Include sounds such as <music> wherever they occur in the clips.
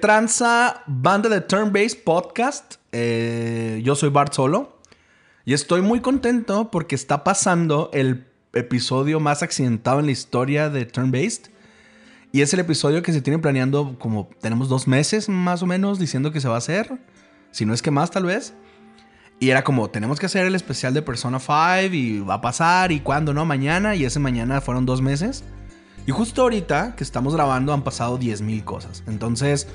¿Qué tranza banda de Turn Based Podcast? Eh, yo soy Bart Solo y estoy muy contento porque está pasando el episodio más accidentado en la historia de Turn Based. Y es el episodio que se tiene planeando como tenemos dos meses más o menos diciendo que se va a hacer. Si no es que más tal vez. Y era como, tenemos que hacer el especial de Persona 5 y va a pasar y cuándo, ¿no? Mañana. Y ese mañana fueron dos meses. Y justo ahorita que estamos grabando han pasado 10.000 cosas. Entonces,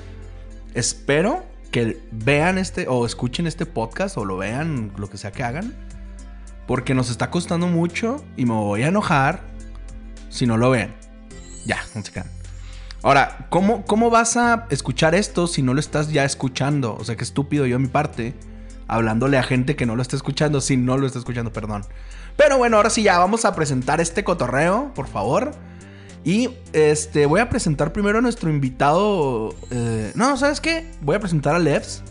espero que vean este o escuchen este podcast o lo vean, lo que sea que hagan. Porque nos está costando mucho y me voy a enojar si no lo ven. Ya, no se quedan. Ahora, ¿cómo, ¿cómo vas a escuchar esto si no lo estás ya escuchando? O sea, qué estúpido yo a mi parte, hablándole a gente que no lo está escuchando, si no lo está escuchando, perdón. Pero bueno, ahora sí ya vamos a presentar este cotorreo, por favor. Y este, voy a presentar primero a nuestro invitado. eh, no, ¿sabes qué? Voy a presentar a Levs.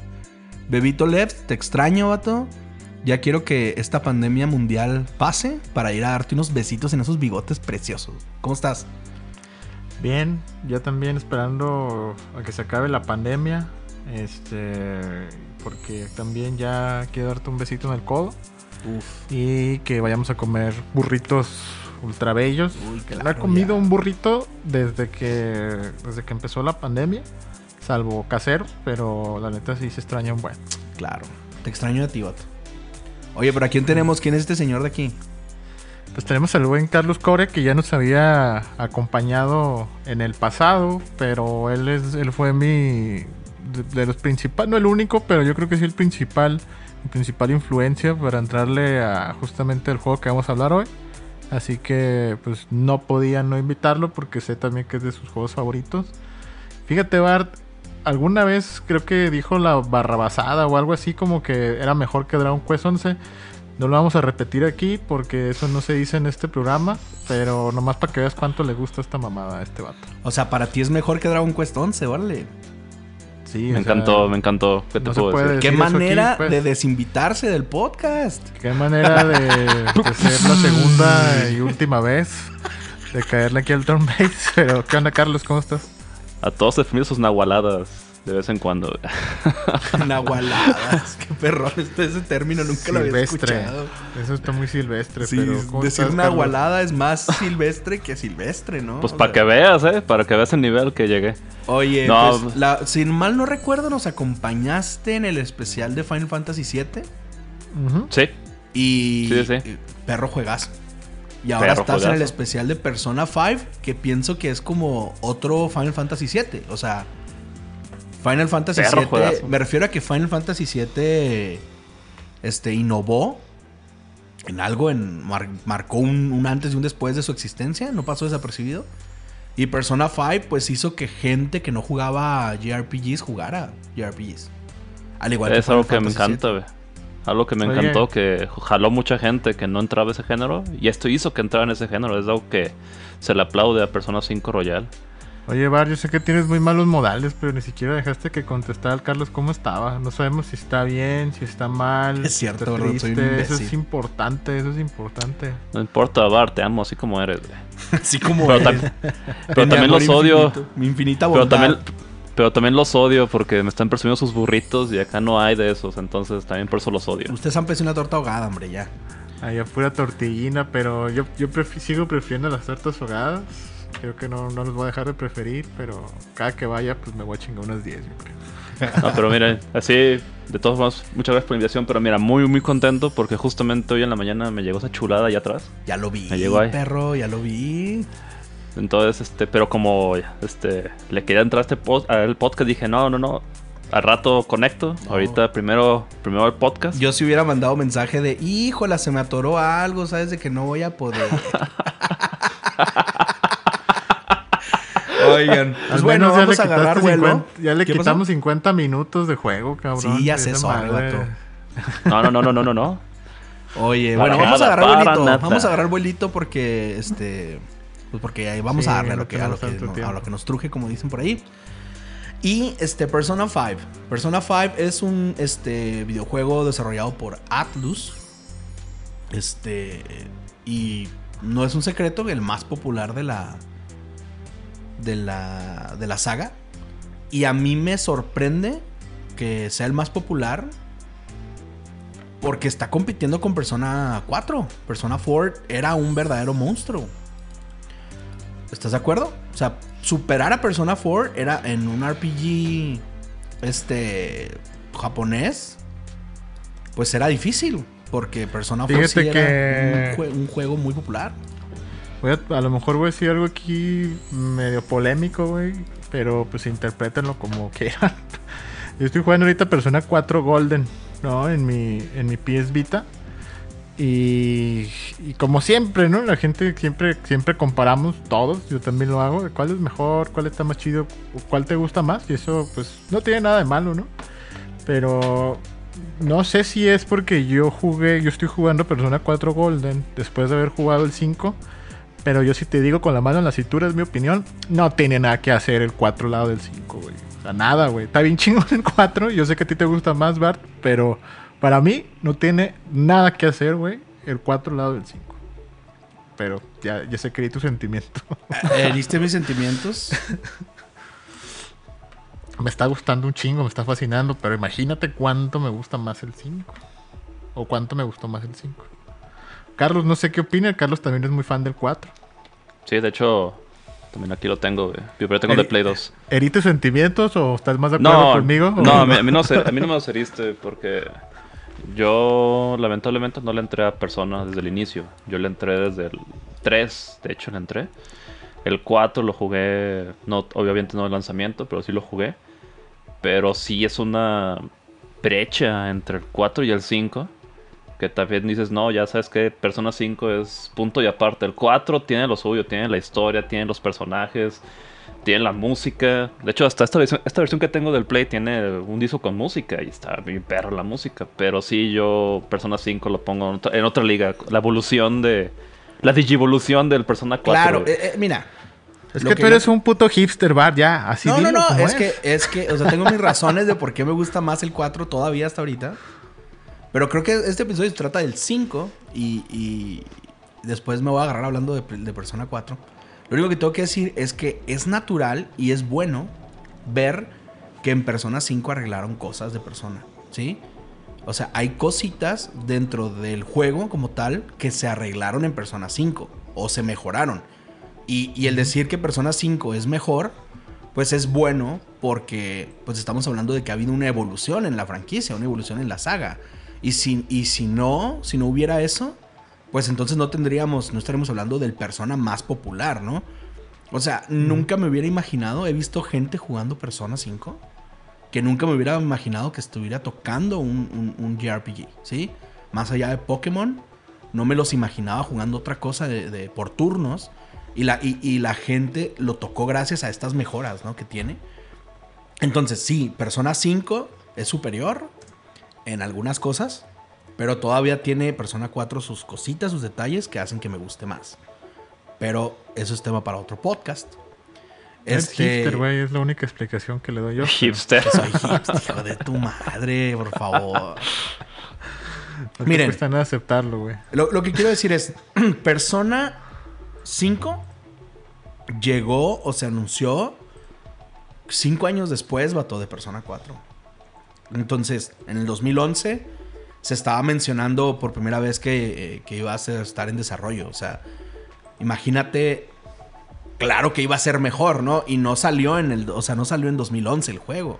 Bebito Levs, te extraño, vato. Ya quiero que esta pandemia mundial pase para ir a darte unos besitos en esos bigotes preciosos. ¿Cómo estás? Bien, ya también esperando a que se acabe la pandemia. Este, porque también ya quiero darte un besito en el codo Uf. y que vayamos a comer burritos ultra bellos. Uy, Que no claro, he comido ya. un burrito desde que desde que empezó la pandemia, salvo caseros, pero la neta sí se extraña un buen. Claro. Te extraño a ti, vato. Oye, pero ¿a quién tenemos? ¿Quién es este señor de aquí? Pues tenemos al buen Carlos Core que ya nos había acompañado en el pasado, pero él es él fue mi de, de los principales, no el único, pero yo creo que sí el principal, mi principal influencia para entrarle a justamente el juego que vamos a hablar hoy. Así que pues no podía no invitarlo porque sé también que es de sus juegos favoritos. Fíjate Bart, alguna vez creo que dijo la barrabasada o algo así como que era mejor que Dragon Quest 11. No lo vamos a repetir aquí porque eso no se dice en este programa, pero nomás para que veas cuánto le gusta esta mamada a este vato. O sea, para ti es mejor que Dragon Quest 11, órale. Sí, Me encantó, me encantó. ¿Qué te no puedo decir? Qué manera aquí, pues. de desinvitarse del podcast. Qué manera de, de ser la segunda <laughs> y última vez de caerle aquí al turn base. <laughs> Pero, ¿qué onda, Carlos? ¿Cómo estás? A todos definidos sus nahualadas de vez en cuando. <laughs> Nahualadas. Qué perrón este ese término, nunca lo había Silvestre. escuchado. Eso está muy silvestre, Sí, pero ¿cómo decir nahualada es más silvestre que silvestre, ¿no? Pues O para sea, que veas, ¿eh? Para que veas el nivel que llegué. Oye, No, pues, la- sin mal no recuerdo, nos acompañaste en el especial de Final Fantasy VII. Sí. y Sí, sí. y perro juegas. Y ahora Perro estás en el especial de Persona 5, que pienso que es como otro Final Fantasy VII. O sea, Final Fantasy Perro VII. juegazo. Me refiero a que Final Fantasy VII este, innovó en algo, en, mar- marcó un, un antes y un después de su existencia, no pasó desapercibido. Y Persona 5 pues hizo que gente que no jugaba JRPGs jugara JRPGs. Al igual Es Final algo que me encanta, güey. Algo que me Oye. encantó, que jaló mucha gente que no entraba a ese género. Y esto hizo que entrara en ese género. Es algo que se le aplaude a Persona 5 Royal. Oye, Bar, yo sé que tienes muy malos modales, pero ni siquiera dejaste que contestara al Carlos cómo estaba. No sabemos si está bien, si está mal. Es si cierto, está gordo, soy un triste. Eso es importante, eso es importante. No importa, Bar, te amo así como eres, güey. <laughs> Así como Pero, eres. tam- pero también los odio. infinito, Mi infinita Pero bondad. también, pero también los odio porque me están presumiendo sus burritos y acá no hay de esos. Entonces también por eso los odio. Ustedes han pedido una torta ahogada, hombre, ya. Ahí pura tortillina, pero yo, yo prefi- sigo prefiriendo las tortas ahogadas. Creo que no, no los voy a dejar de preferir, pero cada que vaya, pues me voy a chingar unas 10, yo creo. No, pero miren, así, de todos modos, muchas gracias por la invitación. Pero mira, muy, muy contento porque justamente hoy en la mañana me llegó esa chulada allá atrás. Ya lo vi, Me llegó ahí. perro, ya lo vi. Entonces, este, pero como este, le quería entrar a este pod- al podcast, dije, no, no, no. Al rato conecto. No. Ahorita primero, primero el podcast. Yo si hubiera mandado mensaje de, híjola, se me atoró algo, sabes de que no voy a poder. <laughs> Oigan, pues Al bueno, vamos le a agarrar vuelo. 50 ya le quitamos 50 minutos de juego, cabrón. Sí, ya madre. vato. No, no, no, no, no, no, no. Oye, Para bueno, vamos a agarrar vuelito. nada. Vamos a agarrar vuelito porque este. Pues porque ahí vamos Sí, a darle a lo, que, a, lo que, tanto no- a tiempo. lo que nos truje, como dicen por ahí. Y este, Persona 5. Persona 5 es un este, videojuego desarrollado por Atlus. Este. Y no es un secreto que el más popular de la. De la. De la saga. Y a mí me sorprende que sea el más popular porque está compitiendo con Persona 4. Persona 4 era un verdadero monstruo. ¿Estás de acuerdo? O sea, superar a Persona 4 era en un RPG este japonés pues era difícil porque Persona 4 sí era un, juego muy popular. A, lo mejor voy a decir algo aquí medio polémico, güey, pero pues interprétenlo como <laughs> quieran. Yo estoy jugando ahorita Persona 4 Golden, ¿no? En mi, en mi PS Vita. Y, como siempre, ¿no? La gente siempre, siempre comparamos todos, yo también lo hago, cuál es mejor, cuál está más chido, cuál te gusta más, y eso pues no tiene nada de malo, ¿no? Pero no sé si es porque yo jugué, yo estoy jugando Persona 4 Golden después de haber jugado el 5, pero yo si te digo con la mano en la cintura es mi opinión, no tiene nada que hacer el 4 lado del 5, güey. O sea, nada, güey. Está bien <laughs> chingón el 4, yo sé que a ti te gusta más, Bart, pero para mí no tiene nada que hacer, güey, el 4 lado del 5. Pero ya, ya sé que tu sentimiento. <laughs> ¿Heriste mis sentimientos? <laughs> me está gustando un chingo, me está fascinando, pero imagínate cuánto me gusta más el 5. O cuánto me gustó más el 5. Carlos, no sé qué opina. Carlos también es muy fan del 4. Sí, de hecho, también aquí lo tengo. Yo pero tengo de Play 2. ¿Heriste sentimientos o estás más de acuerdo conmigo? No, a mí, <laughs> no, a mí no me los heriste porque yo lamentablemente no le entré a Persona desde el inicio. Yo le entré desde el 3, de hecho le entré. El 4 lo jugué, no, obviamente no el lanzamiento, pero sí lo jugué. Pero sí es una brecha entre el 4 y el 5. Que también dices, no, ya sabes que Persona 5 es punto y aparte. El 4 tiene lo suyo, tiene la historia, tiene los personajes, tiene la música. De hecho, hasta esta versión, esta versión que tengo del Play tiene un disco con música y está bien perro la música. Pero sí, yo Persona 5 lo pongo en otra, liga. La evolución de. La digivolución del Persona 4. Claro, eh, eh, mira, es que, tú eres un puto hipster bar, ya, así No, no, no, es, que, es que, o sea, tengo mis razones de por qué me gusta más el 4 todavía hasta ahorita. Pero creo que este episodio se trata del 5 y, después me voy a agarrar hablando de, de, Persona 4. Lo único que tengo que decir es que es natural y es bueno ver que en Persona 5 arreglaron cosas de Persona, ¿sí? O sea, hay cositas dentro del juego como tal que se arreglaron en Persona 5 o se mejoraron. Y, el decir que Persona 5 es mejor, pues es bueno porque pues estamos hablando de que ha habido una evolución en la franquicia, una evolución en la saga. Y si, y si no, si no hubiera eso, pues entonces no tendríamos, no estaríamos hablando del Persona más popular, ¿no? O sea, nunca me hubiera imaginado, he visto gente jugando Persona 5 que nunca me hubiera imaginado que estuviera tocando un, un, JRPG, ¿sí? Más allá de Pokémon, no me los imaginaba jugando otra cosa de por turnos y la, y, la gente lo tocó gracias a estas mejoras ¿no? que tiene. Entonces, sí, Persona 5 es superior en algunas cosas, pero todavía tiene Persona 4 sus cositas, sus detalles que hacen que me guste más. Pero eso es tema para otro podcast. Es este... hipster, güey, es la única explicación que le doy yo. Hipster. <laughs> soy hipster, hijo de tu madre, por favor. No Miren. Cuesta nada aceptarlo, güey. Lo, lo que quiero decir es, <clears throat> Persona 5 llegó o se anunció cinco años después, vato, de Persona 4. Entonces, en el 2011 se estaba mencionando por primera vez que, eh, iba a estar en desarrollo. O sea, imagínate, claro que iba a ser mejor, ¿no? Y no salió en el, o sea, no salió en 2011 el juego.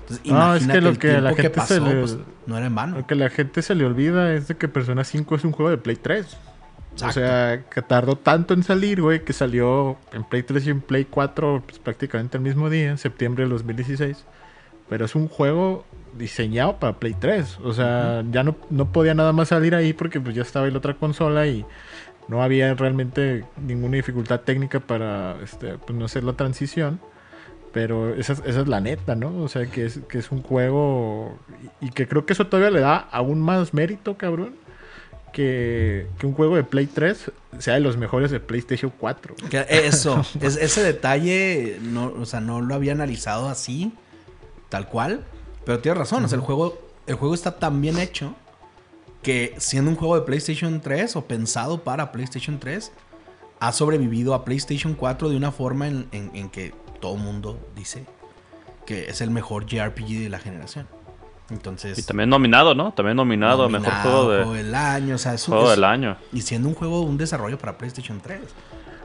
Entonces, no, es que lo que la gente pasó, pues, no era en vano. Lo que la gente se le olvida es de que Persona 5 es un juego de Play 3. O sea, que tardó tanto en salir, güey, que salió en Play 3 y en Play 4 pues, prácticamente el mismo día, en septiembre del 2016. Pero es un juego diseñado para Play 3. O sea, ya no, no podía nada más salir ahí porque pues ya estaba en la otra consola y no había realmente ninguna dificultad técnica para este, pues, no hacer la transición. Pero esa, esa, es la neta, ¿no? O sea, que es, que es un juego y que creo que eso todavía le da aún más mérito, cabrón que, un juego de Play 3 sea de los mejores de PlayStation 4. Eso, es, ese detalle, no, o sea, no lo había analizado así, tal cual. Pero tienes razón, o sea, el juego, el juego está tan bien hecho que siendo un juego de PlayStation 3 o pensado para PlayStation 3, ha sobrevivido a PlayStation 4 de una forma en, que todo el mundo dice, que es el mejor JRPG de la generación. Entonces. Y también nominado, ¿no? También nominado, a mejor juego de. Juego del año, o sea, es un- Juego es- del año. Y siendo un juego, un desarrollo para PlayStation 3.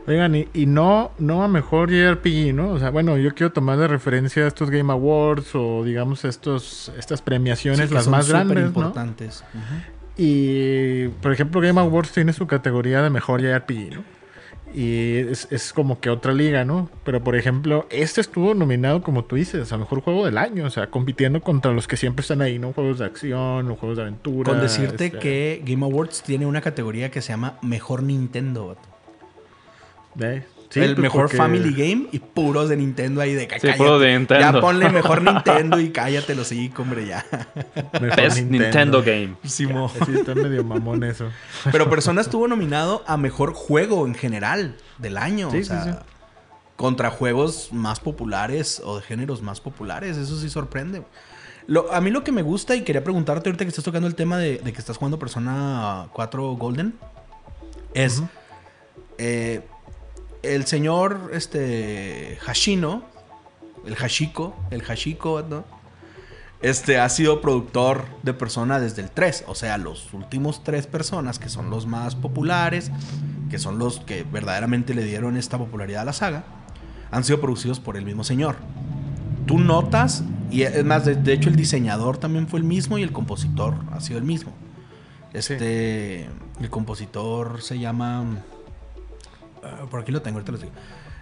Oigan, y, y no, no a mejor JRPG, ¿no? O sea, bueno, yo quiero tomar de referencia estos Game Awards o digamos estos, estas premiaciones, Sí, las más grandes, ¿no? importantes. Ujú. Y, por ejemplo, Game Awards tiene su categoría de mejor JRPG, ¿no? Y es, es como que otra liga, ¿no? Pero, por ejemplo, este estuvo nominado, como tú dices, a mejor juego del año, o sea, compitiendo contra los que siempre están ahí, ¿no? Juegos de acción juegos de aventura. Con decirte este, que Game Awards tiene una categoría que se llama Mejor Nintendo. ¿Eh? Sí, el pues, mejor porque- Family Game y puros de Nintendo ahí de Sí, cállate. puro de Nintendo. Ya ponle mejor <laughs> Nintendo y cállate los hocico, hombre, ya. mejor Best Nintendo, Game. Sí, está medio mamón eso. <laughs> Pero Persona estuvo nominado a mejor juego en general del año. Sí, o sí, sea, sí. contra juegos más populares o de géneros más populares. Eso sí sorprende. Lo- a mí lo que me gusta, y quería preguntarte ahorita que estás tocando el tema de, de que estás jugando Persona 4 Golden, es eh, el señor este Hashino, el Hashiko, el Hashiko, ¿no? Este ha sido productor de Persona desde el 3. O sea, los últimos tres personas que son los más populares, que son los que verdaderamente le dieron esta popularidad a la saga, han sido producidos por el mismo señor. Tú notas, y es más, de, de hecho el diseñador también fue el mismo y el compositor ha sido el mismo. Este, el compositor se llama... ah, por aquí lo tengo, ahorita lo digo.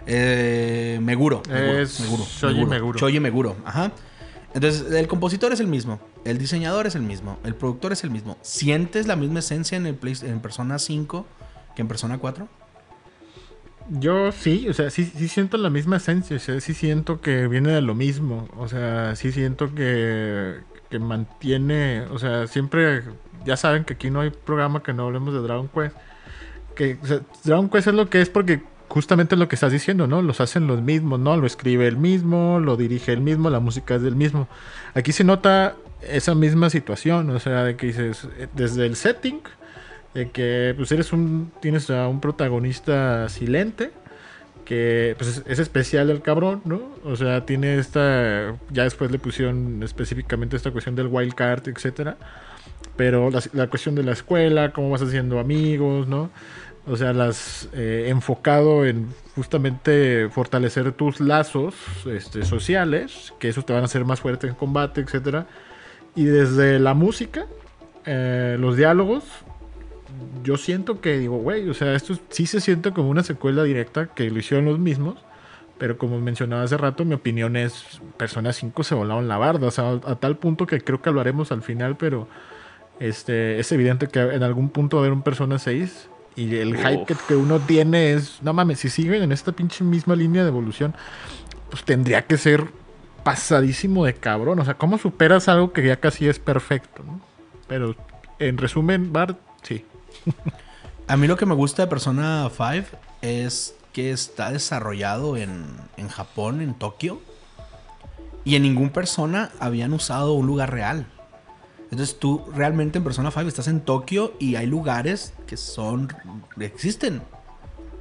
Eh, Meguro. Meguro, Es Meguro, Shoji Meguro. Shoji Meguro, ajá. Entonces, el compositor es el mismo, el diseñador es el mismo, el productor es el mismo. ¿Sientes la misma esencia en, el Play- en Persona 5 que en Persona 4? Yo sí, o sea, sí, sí siento la misma esencia, o sea, sí siento que viene de lo mismo, o sea, sí siento que, que mantiene, o sea, siempre, ya saben que aquí no hay programa que no hablemos de Dragon Quest, que o sea, Dragon Quest es lo que es porque justamente lo que estás diciendo, ¿no? Los hacen los mismos, ¿no? Lo escribe el mismo, lo dirige el mismo, la música es del mismo. Aquí se nota esa misma situación, o sea, de que dices, eh, desde el setting, de que pues eres un tienes un protagonista silente que pues es, es especial el cabrón, ¿no? O sea, tiene esta ya después le pusieron específicamente esta cuestión del wild card, etcétera. Pero la, la cuestión de la escuela, cómo vas haciendo amigos, ¿no? O sea, las eh, enfocado en justamente fortalecer tus lazos este, sociales, que esos te van a hacer más fuerte en combate, etcétera. Y desde la música, eh, los diálogos, yo siento que digo, güey, o sea, esto sí se siente como una secuela directa que lo hicieron los mismos. Pero como mencionaba hace rato, mi opinión es Persona 5 se volaron la barda. O sea, a tal punto que creo que lo haremos al final, pero este, es evidente que en algún punto va a haber un Persona 6. Y el hype que, uno tiene es, no mames, si siguen en esta pinche misma línea de evolución, pues tendría que ser pasadísimo de cabrón. O sea, ¿cómo superas algo que ya casi es perfecto? ¿no? Pero en resumen, Bart, sí. <laughs> A mí lo que me gusta de Persona 5 es que está desarrollado en, en Japón, en Tokio. Y en ningún persona habían usado un lugar real. Entonces tú realmente en Persona 5 estás en Tokio y hay lugares que son... existen.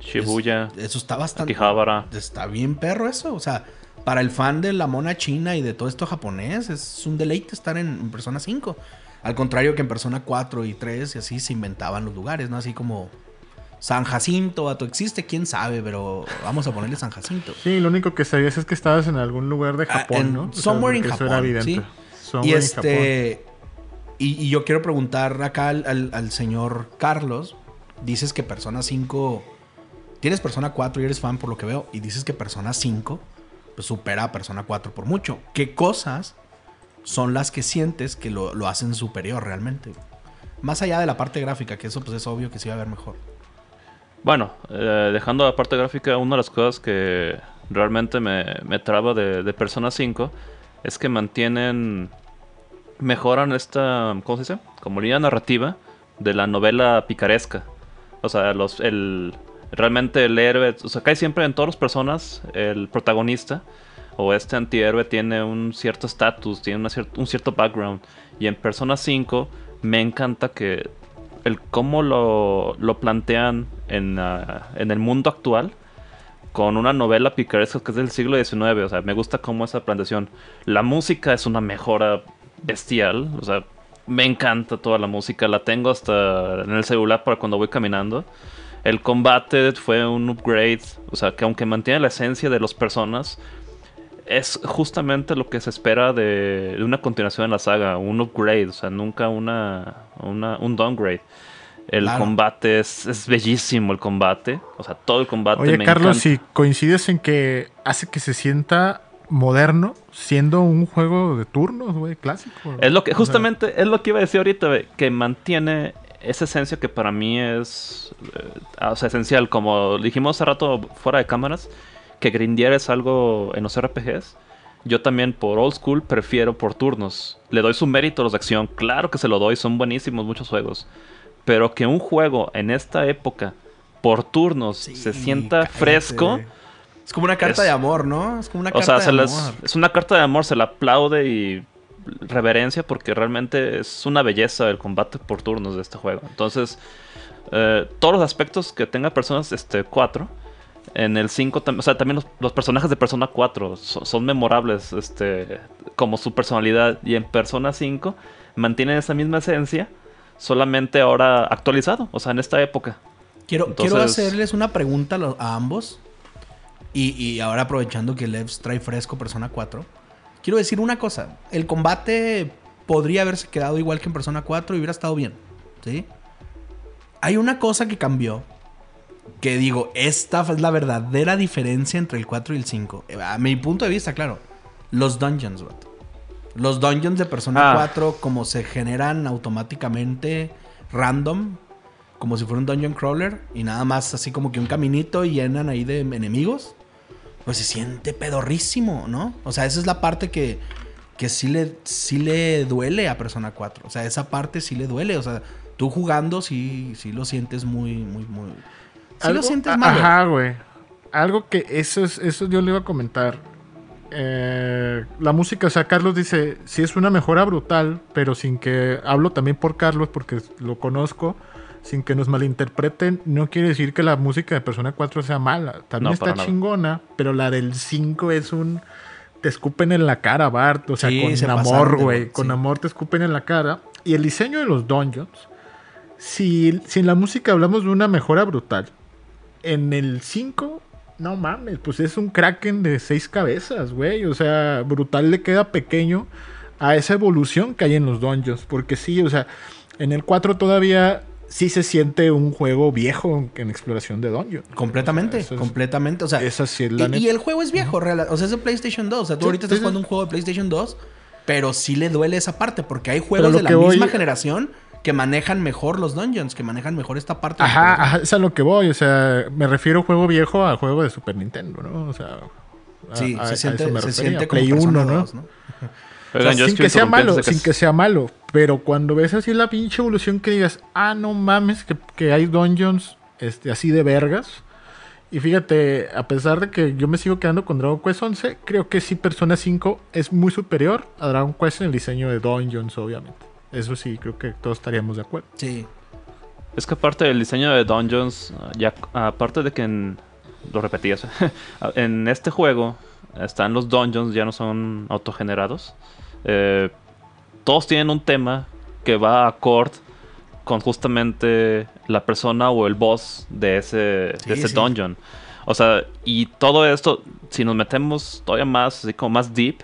Shibuya, Es- eso está bastante... Akihabara. Está bien perro eso. O sea, para el fan de la mona china y de todo esto japonés, es un deleite estar en, en Persona 5. Al contrario que en Persona 4 y 3 y así se inventaban los lugares, ¿no? Así como San Jacinto, vato, existe, quién sabe, pero vamos a ponerle San Jacinto. Sí, lo único que sabías es que estabas en algún lugar de Ah, Japón, en- ¿no? O sea, somewhere in porque eso Japón, era evidente. ¿sí? Somewhere Y in este. Y, yo quiero preguntar acá al, al- señor Carlos. Dices que Persona 5. Tienes Persona 4 y eres fan por lo que veo. Y dices que Persona 5 pues, supera a Persona 4 por mucho. ¿Qué cosas son las que sientes que lo, hacen superior realmente? Más allá de la parte gráfica, que eso pues es obvio que sí va a ver mejor. Bueno, eh, dejando la parte gráfica, una de las cosas que realmente me, me traba de, de Persona 5 es que mantienen, mejoran esta, ¿cómo se dice? Como línea narrativa de la novela picaresca. O sea, los, el, realmente el héroe, o sea, cae siempre en todas las personas, el protagonista o este antihéroe tiene un cierto estatus, tiene un cierto background. Y en Persona 5 me encanta que el cómo lo, lo plantean en, ah, en el mundo actual con una novela picaresca que es del siglo XIX. O sea, me gusta cómo esa plantación. La música es una mejora bestial. O sea, me encanta toda la música. La tengo hasta en el celular para cuando voy caminando. El combate fue un upgrade. O sea, que aunque mantiene la esencia de las personas, es justamente lo que se espera de, una continuación en la saga. Un upgrade. O sea, nunca una, una un downgrade. El combate es, bellísimo, el combate. O sea, todo el combate Oye, Carlos, si coincides en que hace que se sienta moderno siendo un juego de turnos, güey, clásico. Es lo que, justamente, es lo que iba a decir ahorita, güey, que mantiene esa esencia que para mí es eh, o sea, esencial. Como dijimos hace rato fuera de cámaras, que grindear es algo en los RPGs. Yo también por old school prefiero por turnos. Le doy su mérito a los de acción. Claro que se lo doy, son buenísimos muchos juegos. Pero que un juego en esta época, por turnos, se sienta fresco. Es como una carta de amor, ¿no? Es como una carta de amor. es una carta de amor, se la aplaude y reverencia porque realmente es una belleza el combate por turnos de este juego. Entonces, eh, todos los aspectos que tenga Personas este, 4, en el 5, o sea, también los, personajes de Persona 4 son, son, memorables, este, como su personalidad. Y en Persona 5 mantienen esa misma esencia solamente ahora actualizado, o sea, en esta época. Quiero, quiero hacerles una pregunta a ambos. Y, ahora aprovechando que Levs trae fresco Persona 4. Quiero decir una cosa. El combate podría haberse quedado igual que en Persona 4 y hubiera estado bien. ¿Sí? Hay una cosa que cambió. Que digo, esta es la verdadera diferencia entre el 4 y el 5. A mi punto de vista, claro. Los dungeons. Los dungeons de Persona 4, ah. como se generan automáticamente random, como si fuera un dungeon crawler, y nada más así como que un caminito y llenan ahí de enemigos, pues se siente pedorrísimo, ¿no? O sea, esa es la parte que, que sí, le, sí le duele a Persona 4. O sea, esa parte sí le duele. O sea, tú jugando sí, sí lo sientes muy, muy, muy. Sí lo sientes mal. Ajá, güey. Algo que eso es, eso yo le iba a comentar eh, la música, o sea, Carlos dice, si es una mejora brutal, pero sin que, hablo también por Carlos porque lo conozco, sin que nos malinterpreten, no quiere decir que la música de Persona 4 sea mala, también está chingona, pero la del 5 es un... Te escupen en la cara, Bart, o sea, con amor, güey, con amor te escupen en la cara. Y el diseño de los dungeons, si, si en la música hablamos de una mejora brutal, en el 5 no mames, pues es un kraken de seis cabezas, güey. O sea, brutal le queda pequeño a esa evolución que hay en los dungeons. Porque sí, o sea, en el 4 todavía sí se siente un juego viejo en exploración de dungeons. Completamente, completamente. O sea, esa sí es la y, y, el juego es viejo, real, o sea, es de PlayStation 2. O sea, tú ahorita estás jugando un juego de PlayStation 2, pero sí le duele esa parte porque hay juegos de la misma generación que manejan mejor los dungeons, que manejan mejor esta parte. Ajá, ajá, es a lo que voy. O sea, me refiero juego viejo a juego de Super Nintendo, ¿no? O sea. sí, se, siente, se siente como Play 1, ¿no? Sin que sea malo, sin que sea malo. Pero cuando ves así la pinche evolución que digas, ah, no mames, que, hay dungeons este, así de vergas. Y fíjate, a pesar de que yo me sigo quedando con Dragon Quest 11, creo que sí Persona 5 es muy superior a Dragon Quest en el diseño de dungeons, obviamente. Eso sí, creo que todos estaríamos de acuerdo. Sí. Es que aparte del diseño de dungeons, ya aparte de que en, lo repetías, <laughs> en este juego están los dungeons, ya no son autogenerados. Eh, todos tienen un tema que va a acorde con justamente la persona o el boss de ese, de ese dungeon. O sea, y todo esto, si nos metemos todavía más, así como más deep,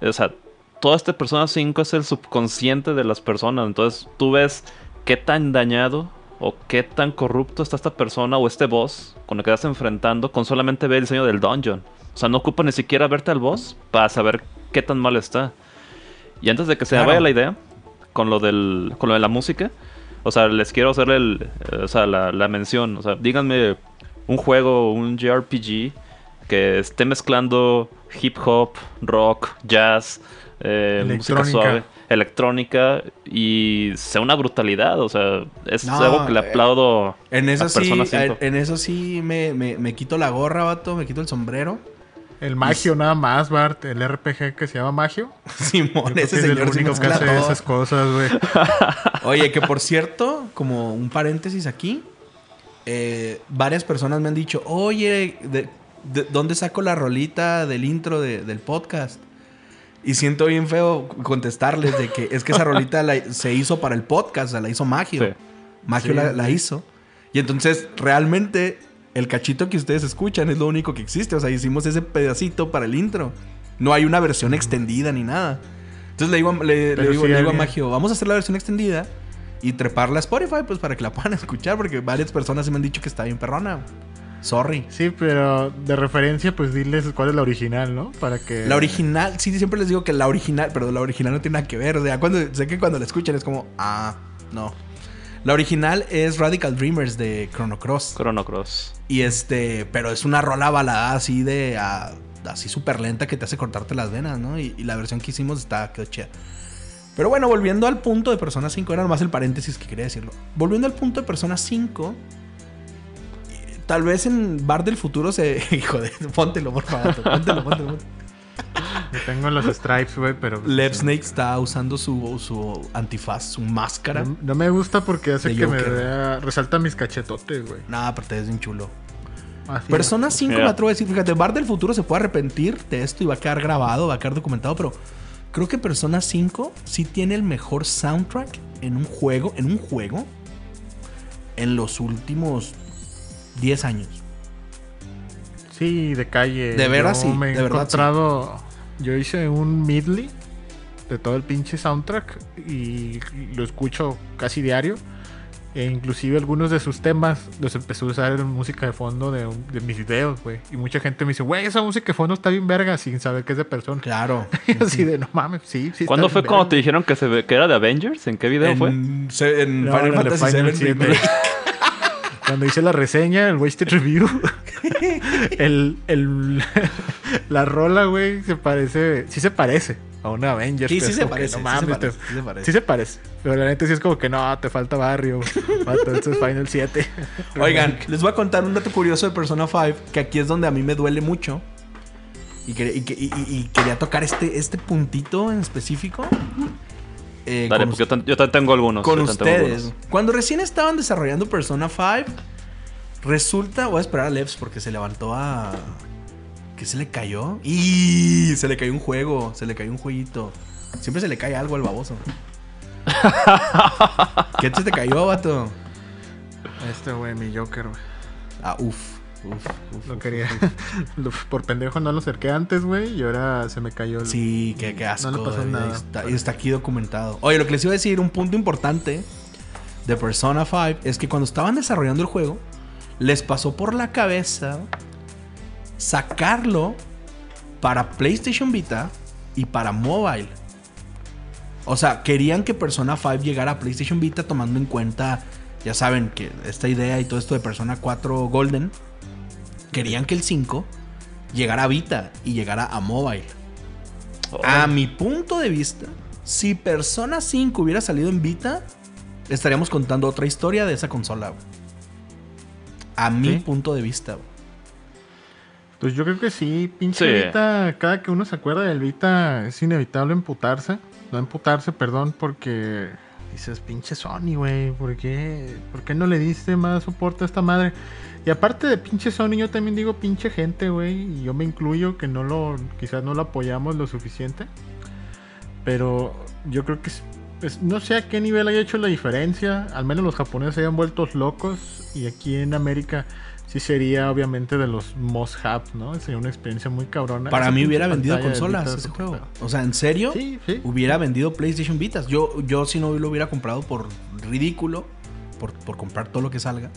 o sea, toda esta persona 5 es el subconsciente de las personas. Entonces tú ves qué tan dañado o qué tan corrupto está esta persona o este boss con el que estás enfrentando con solamente ver el diseño del dungeon. O sea, no ocupa ni siquiera verte al boss para saber qué tan mal está. Y antes de que se me vaya la idea con lo, del, con lo de la música, o sea, les quiero hacerle el, o sea, la, la mención. O sea, díganme un juego, un JRPG que esté mezclando hip hop, rock, jazz, eh, música suave, electrónica y sea una brutalidad. O sea, es algo que le eh, aplaudo en eso sí, En eso sí me, me, quito la gorra, vato, me quito el sombrero. El Magio nada más, Bart, el RPG que se llama Magio. <laughs> Simón, ese señor es el único que hace esas cosas, güey. <laughs> Oye, que por cierto, como un paréntesis aquí, eh, varias personas me han dicho, oye, ¿de ¿dónde saco la rolita del intro de- del podcast? Y siento bien feo contestarles de que es que esa rolita la- se hizo para el podcast, o sea, la hizo Magio. Sí. Magio Sí, la, hizo. Y entonces, realmente, el cachito que ustedes escuchan es lo único que existe. O sea, hicimos ese pedacito para el intro. No hay una versión extendida ni nada. Entonces le digo, a- le, digo, sí le digo a Magio, vamos a hacer la versión extendida y treparla a Spotify, pues para que la <laughs> puedan escuchar, porque varias personas se me han dicho que está bien perrona. Sorry. Sí, pero de referencia, pues diles cuál es la original, ¿no? Para que. La original, sí, siempre les digo que la original, pero la original no tiene nada que ver. O sea, cuando, sé que cuando la escuchan es como, ah, no. La original es Radical Dreamers de Chrono Cross. Chrono Cross. Y este, pero es una rola balada así de, así súper lenta que te hace cortarte las venas, ¿no? Y, y la versión que hicimos está, quedó chida. Pero bueno, volviendo al punto de Persona 5, era nomás el paréntesis que quería decirlo. Volviendo al punto de Persona 5, eh, tal vez en Bar del Futuro se... <laughs> Hijo de... Póntelo, por favor. Póntelo, póntelo. póntelo. Yo tengo los stripes, güey, pero. pues, <laughs> Lev sí. Snake está usando su, su antifaz, su máscara. No, no me gusta porque hace que me vea. Resalta mis cachetotes, güey. Nada, pero te ves bien chulo. Así Persona 5 Mira. me atrevo a decir, fíjate, Bar del futuro se puede arrepentir de esto y va a quedar grabado, va a quedar documentado, pero creo que Persona 5 sí tiene el mejor soundtrack en un juego, en un juego, en los últimos 10 años. Sí, de calle. De veras, sí, Me he de verdad, encontrado. Yo hice un medley de todo el pinche soundtrack y lo escucho casi diario. E inclusive algunos de sus temas los empecé a usar en música de fondo de, de mis videos, güey. Y mucha gente me dice, güey, esa música de fondo está bien verga sin saber que es de persona. Claro. <laughs> Y así de, no mames, sí, sí. ¿Cuándo está fue bien cuando verga". te dijeron que, se que era de Avengers? ¿En qué video fue? en, se- en No, Final Fantasy VII. <laughs> Cuando hice la reseña, el Wasted Review, <laughs> el, el, <laughs> la rola, güey, se parece, sí se parece a una Avengers. Sí, sí se parece, no sí se mames, parece, te- sí se parece. sí se parece. Pero la neta sí es como que no, te falta barrio. Vato, esto es Final 7. <laughs> Oigan, les voy a contar un dato curioso de Persona 5, que aquí es donde a mí me duele mucho. Y, quería- y que- y- y- y quería tocar este, este puntito en específico. Eh, Dale, porque yo, yo también tengo algunos. con ustedes. algunos. Cuando recién estaban desarrollando Persona 5, resulta, voy a esperar a Levs porque se levantó a ¿qué se le cayó? Y se le cayó un juego, se le cayó un jueguito. Siempre se le cae algo al baboso. <laughs> ¿Qué se te cayó, vato? Este, güey, mi Joker, güey. Ah, uf, uf, uf. <laughs> Lo quería. Por pendejo no lo acerqué antes, güey, y ahora se me cayó el. Sí, qué, qué asco. No le pasó nada. Está, y está aquí documentado. Oye, lo que les iba a decir, un punto importante de Persona 5 es que cuando estaban desarrollando el juego, les pasó por la cabeza sacarlo para PlayStation Vita y para mobile. O sea, querían que Persona 5 llegara a PlayStation Vita tomando en cuenta, ya saben, que esta idea y todo esto de Persona 4 Golden, querían que el 5 llegara a Vita y llegara a mobile. A mi punto de vista, si Persona 5 hubiera salido en Vita, estaríamos contando otra historia de esa consola. güey. A mi punto de vista. güey. Pues yo creo que sí, pinche Sí. Vita, cada que uno se acuerda del Vita es inevitable emputarse. No emputarse, perdón, porque dices, pinche Sony, güey, ¿por qué, ¿por qué no le diste más soporte a esta madre? Y aparte de pinche Sony, yo también digo pinche gente, güey, y yo me incluyo que no lo, quizás no lo apoyamos lo suficiente. Pero yo creo que es- no sé a qué nivel haya hecho la diferencia. Al menos los japoneses se hayan vuelto locos. Y aquí en América sí sería obviamente de los must have, ¿no? Sería una experiencia muy cabrona. Para Esa mí hubiera vendido consolas ese juego. O sea, en serio, Sí, sí. hubiera vendido PlayStation Vitas. Yo, yo si no lo hubiera comprado por ridículo, por, por comprar todo lo que salga,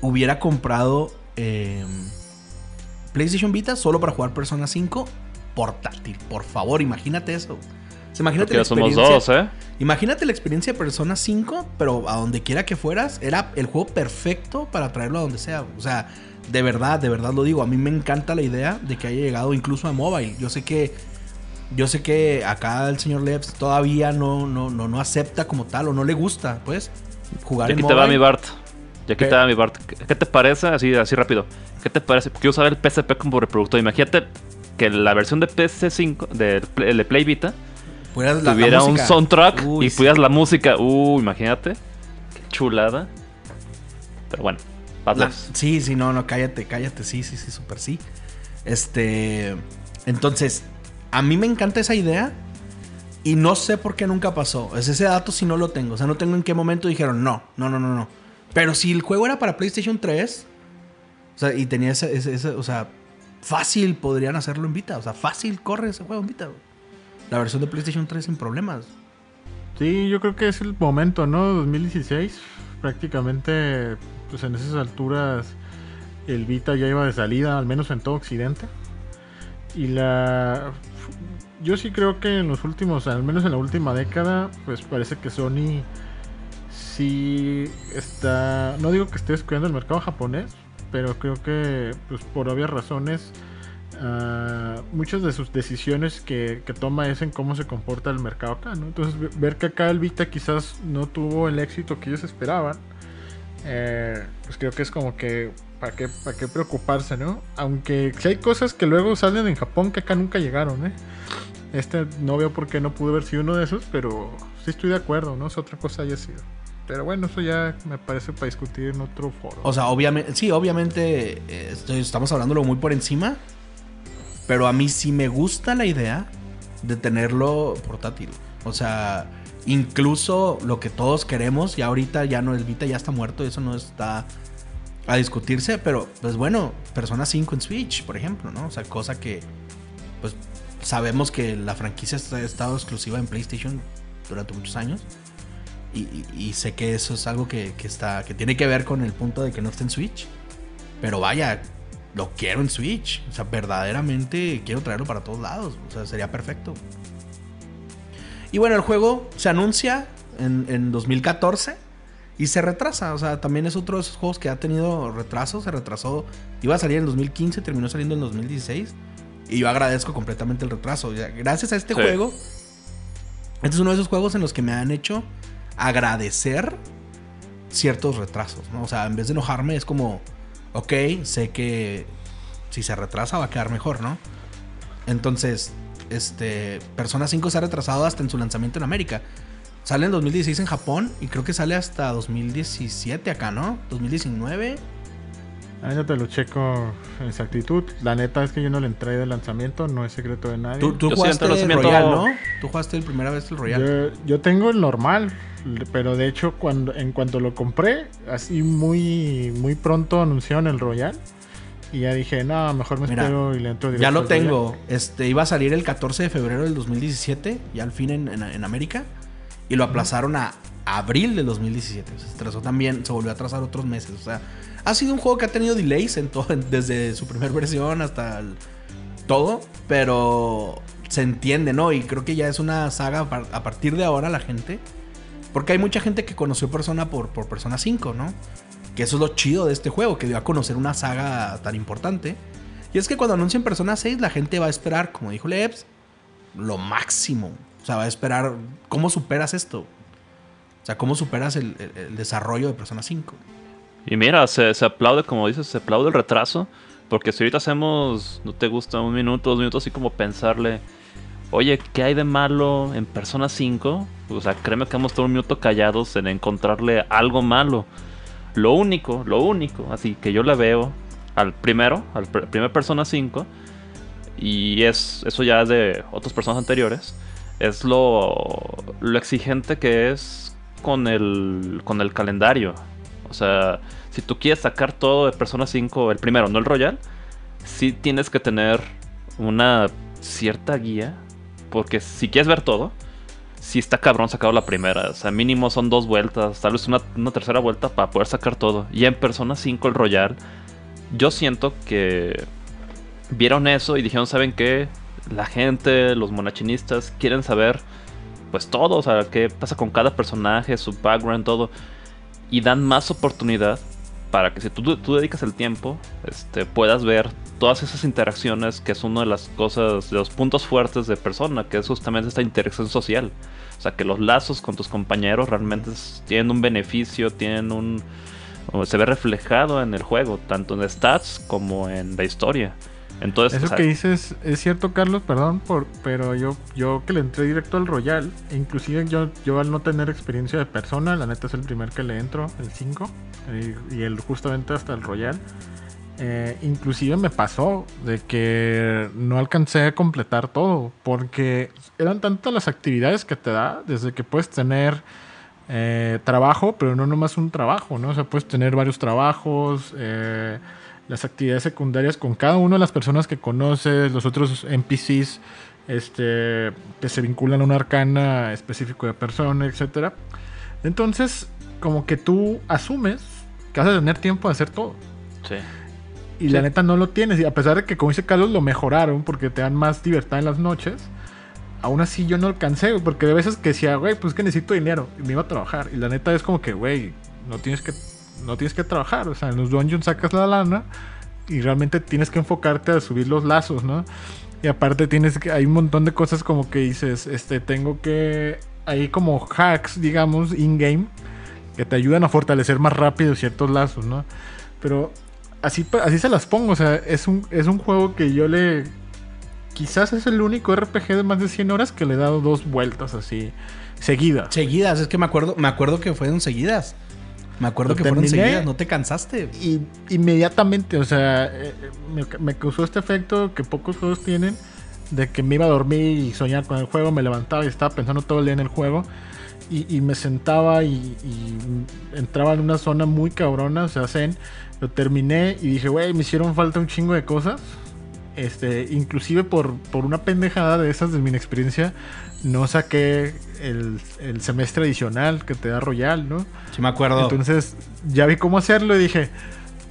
hubiera comprado eh, PlayStation Vita solo para jugar Persona 5 portátil. Por favor, imagínate eso. O sea, imagínate Porque la ya somos experiencia- dos, ¿eh? Imagínate la experiencia de Persona 5, pero a donde quiera que fueras, era el juego perfecto para traerlo a donde sea. O sea, de verdad, de verdad lo digo. A mí me encanta la idea de que haya llegado incluso a mobile. Yo sé que. Yo sé que acá el señor Leps todavía no, no, no, no acepta como tal o no le gusta, pues, jugar en aquí te va mobile. mi Bart. Y aquí Pero- te va mi Bart. ¿Qué te parece? Así, así rápido. ¿Qué te parece? Quiero usar el PSP como reproductor. Imagínate que la versión de PS5, de, de Play Vita, Pudieras la- la tuviera un soundtrack Uy, y sí. pudieras la música. Uh, imagínate. Qué chulada. Pero bueno. Padres. sí, sí, no, no, cállate, cállate. Sí, sí, sí, súper sí. Este. Entonces, a mí me encanta esa idea. Y no sé por qué nunca pasó. Es ese dato si no lo tengo. O sea, no tengo en qué momento dijeron no, no, no, no, no. Pero si el juego era para PlayStation 3. O sea, y tenía ese, ese- ese- o sea, fácil podrían hacerlo en Vita. O sea, fácil corre ese juego en Vita. güey. La versión de PlayStation 3 sin problemas. Sí, yo creo que es el momento, ¿no? 2016. Prácticamente, pues en esas alturas, el Vita ya iba de salida, al menos en todo Occidente. Y la. Yo sí creo que en los últimos, al menos en la última década, pues parece que Sony sí está. No digo que esté descuidando el mercado japonés, pero creo que, pues por obvias razones, ah, muchas de sus decisiones que, que toma es en cómo se comporta el mercado acá, ¿no? Entonces, ve- ver que acá el Vita quizás no tuvo el éxito que ellos esperaban, eh, pues creo que es como que, ¿para qué, ¿para qué preocuparse, no? Aunque si hay cosas que luego salen en Japón que acá nunca llegaron, ¿eh? Este no veo por qué no pudo haber sido uno de esos, pero sí estoy de acuerdo, ¿no? Es otra cosa haya sido. Pero bueno, eso ya me parece para discutir en otro foro. O sea, obviamente, sí, obviamente eh, estamos hablándolo muy por encima. Pero a mí sí me gusta la idea de tenerlo portátil. O sea, incluso lo que todos queremos, ya ahorita ya no, el Vita ya está muerto, eso no está a discutirse. Pero, pues bueno, Persona 5 en Switch, por ejemplo, ¿no? O sea, cosa que, pues sabemos que la franquicia ha estado exclusiva en PlayStation durante muchos años. Y, y- y sé que eso es algo que, que está, que tiene que ver con el punto de que no esté en Switch. Pero vaya, lo quiero en Switch. O sea, verdaderamente quiero traerlo para todos lados. O sea, sería perfecto. Y bueno, el juego se anuncia en, en 2014 y se retrasa. O sea, también es otro de esos juegos que ha tenido retrasos. Se retrasó. Iba a salir en 2015, terminó saliendo en 2016. Y yo agradezco completamente el retraso. Gracias a este Sí. juego. Este es uno de esos juegos en los que me han hecho agradecer ciertos retrasos, ¿no? O sea, en vez de enojarme es como, ok, sé que si se retrasa va a quedar mejor, ¿no? Entonces, este, Persona 5 se ha retrasado hasta en su lanzamiento en América. Sale en 2016 en Japón y creo que sale hasta 2017 acá, ¿no? 2019. Ahí ya te lo checo en exactitud. La neta es que yo no le entré de lanzamiento, no es secreto de nadie. Tú, jugaste el lanzamiento- Royal, ¿no? Tú jugaste el primera vez el Royal. Yo, yo tengo el normal, pero de hecho cuando en cuanto lo compré, así muy muy pronto anunciaron el Royal y ya dije, no, mejor me Mira, espero y le entro directo Ya lo al Royal". tengo. Este, iba a salir el 14 de febrero del 2017, ya al fin en, en- en América. Y lo aplazaron a abril del 2017. O sea, se atrasó también, se volvió a atrasar otros meses. O sea, ha sido un juego que ha tenido delays en todo, <laughs> desde su primera versión hasta el- todo. Pero se entiende, ¿no? Y creo que ya es una saga a partir de ahora la gente. Porque hay mucha gente que conoció Persona por, por Persona 5, ¿no? Que eso es lo chido de este juego, que dio a conocer una saga tan importante. Y es que cuando anuncien Persona 6, la gente va a esperar, como dijo Lebs, lo máximo. O sea, va a esperar cómo superas esto. O sea, cómo superas el, desarrollo de Persona 5. Y mira, se aplaude, como dices, se aplaude el retraso. Porque si ahorita hacemos, no te gusta, un minuto, dos minutos, así como pensarle, oye, ¿qué hay de malo en Persona 5? O sea, créeme que vamos todo un minuto callados en encontrarle algo malo. Lo único, lo único, así que yo le veo al primero, al pr- primer Persona 5, y es eso ya es de otras personas anteriores, es lo, lo exigente que es con el, con el calendario. O sea, si tú quieres sacar todo de Persona 5, el primero, no el Royal, sí tienes que tener una cierta guía. Porque si quieres ver todo, sí está cabrón sacado la primera. O sea, mínimo son dos vueltas, tal vez una, una tercera vuelta para poder sacar todo. Y en Persona 5, el Royal, yo siento que vieron eso y dijeron, ¿saben qué? La gente, los monachinistas quieren saber pues todo, o sea, qué pasa con cada personaje, su background, todo. Y dan más oportunidad para que si tú, tú dedicas el tiempo, este, puedas ver todas esas interacciones, que es una de las cosas, de los puntos fuertes de persona, que es justamente esta interacción social. O sea, que los lazos con tus compañeros realmente tienen un beneficio, tienen un... se ve reflejado en el juego, tanto en stats como en la historia. Entonces, Eso o sea, que dices es cierto, Carlos, perdón, por, pero yo, yo que le entré directo al Royal, e inclusive yo, yo al no tener experiencia de persona, la neta es el primer que le entro, el 5, y, y el justamente hasta el Royal. Eh, inclusive me pasó de que no alcancé a completar todo, porque eran tantas las actividades que te da, desde que puedes tener eh, trabajo, pero no nomás un trabajo, ¿no? O sea, puedes tener varios trabajos, eh, las actividades secundarias con cada una de las personas que conoces, los otros NPCs este, que se vinculan a una arcana específico de persona, etcétera. Entonces, como que tú asumes que vas a tener tiempo de hacer todo. sí. Y la neta no lo tienes. Y a pesar de que, como dice Carlos, lo mejoraron porque te dan más libertad en las noches. Aún así yo no alcancé, porque de veces que decía, güey, pues que necesito dinero. Y me iba a trabajar. Y la neta es como que, güey, no tienes que, no tienes que trabajar. O sea, en los dungeons sacas la lana y realmente tienes que enfocarte a subir los lazos, ¿no? Y aparte tienes que, hay un montón de cosas como que dices, este, tengo que, hay como hacks, digamos, in-game, que te ayudan a fortalecer más rápido ciertos lazos, ¿no? Pero así, así se las pongo, o sea, es un, es un juego que yo le... Quizás es el único RPG de más de 100 horas que le he dado dos vueltas así, seguidas. Seguidas, es que me acuerdo, me acuerdo que fueron seguidas. Me acuerdo Lo que fueron seguidas, no te cansaste. Y inmediatamente, o sea, eh, me, me causó este efecto que pocos juegos tienen, de que me iba a dormir y soñar con el juego, me levantaba y estaba pensando todo el día en el juego, y, y me sentaba y, y entraba en una zona muy cabrona, o sea, zen, lo terminé y dije, güey, me hicieron falta un chingo de cosas. Este, inclusive por, por una pendejada de esas de mi inexperiencia, no saqué el, el semestre adicional que te da Royal, ¿no? Sí, me acuerdo. Entonces ya vi cómo hacerlo y dije,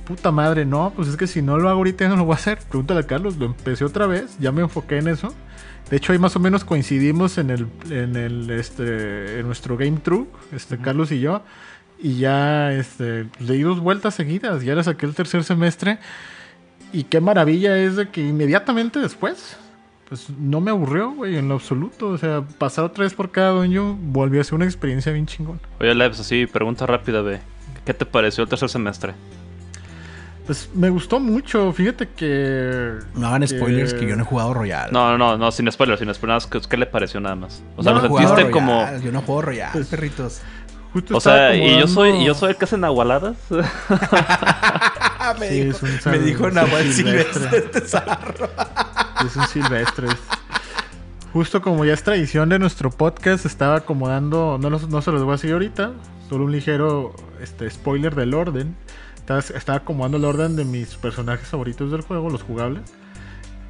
puta madre, no, pues es que si no lo hago ahorita no lo voy a hacer. Pregúntale a Carlos, lo empecé otra vez, ya me enfoqué en eso. De hecho, ahí más o menos coincidimos en el, en el, este, en nuestro game true, este, Carlos y yo. Y ya, este, le di dos vueltas seguidas, ya le saqué el tercer semestre. Y qué maravilla es de que inmediatamente después, pues no me aburrió, güey, en lo absoluto. O sea, pasar otra vez por cada dueño volvió a ser una experiencia bien chingón. Oye, Leves, así, pregunta rápida, ve. ¿Qué te pareció el tercer semestre? Pues me gustó mucho, fíjate que... No hagan spoilers que- que yo no he jugado Royal. No, no, no, no, sin spoilers, sin spoilers. ¿Qué, qué le pareció nada más? O sea, No, lo sentiste Royal, como. Yo no juego Royal, Pues- perritos. Justo O sea, y yo soy, y yo soy el que hace nahualadas. <laughs> Ah, me Sí, dijo, es un me dijo Nahual un Silvestre silvestre. este zarro. Es un silvestre. es- Justo como ya es tradición de nuestro podcast, estaba acomodando, no, los- no se los voy a decir ahorita, solo un ligero este, spoiler del orden. Estaba, estaba acomodando el orden de mis personajes favoritos del juego, los jugables.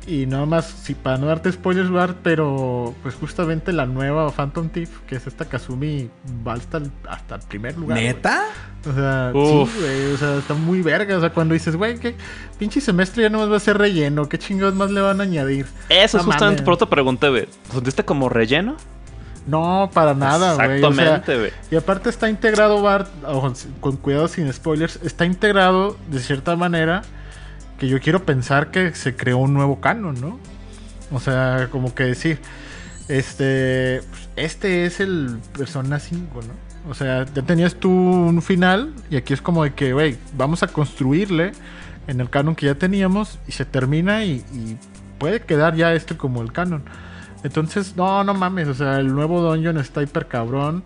Y nada más, sí, para no darte spoilers, Bart, pero pues justamente la nueva Phantom Thief, que es esta Kazumi, va hasta el, hasta el primer lugar. ¿Neta? O sea, Uf. sí, güey. O sea, está muy verga. O sea, cuando dices, güey, que pinche semestre ya nomás va a ser relleno. ¿Qué chingados más le van a añadir? Eso es No justamente por eso te pregunté, güey. ¿Te sentiste como relleno? No, para nada, güey. O sea, Exactamente, güey. y aparte está integrado, Bart, con cuidado sin spoilers, está integrado de cierta manera que yo quiero pensar que se creó un nuevo canon, ¿no? O sea, como que decir, este, este es el Persona 5, ¿no? O sea, ya tenías tú un final y aquí es como de que, güey, vamos a construirle en el canon que ya teníamos y se termina y, y puede quedar ya este como el canon. Entonces, no, no mames, o sea, el nuevo dungeon está hiper cabrón.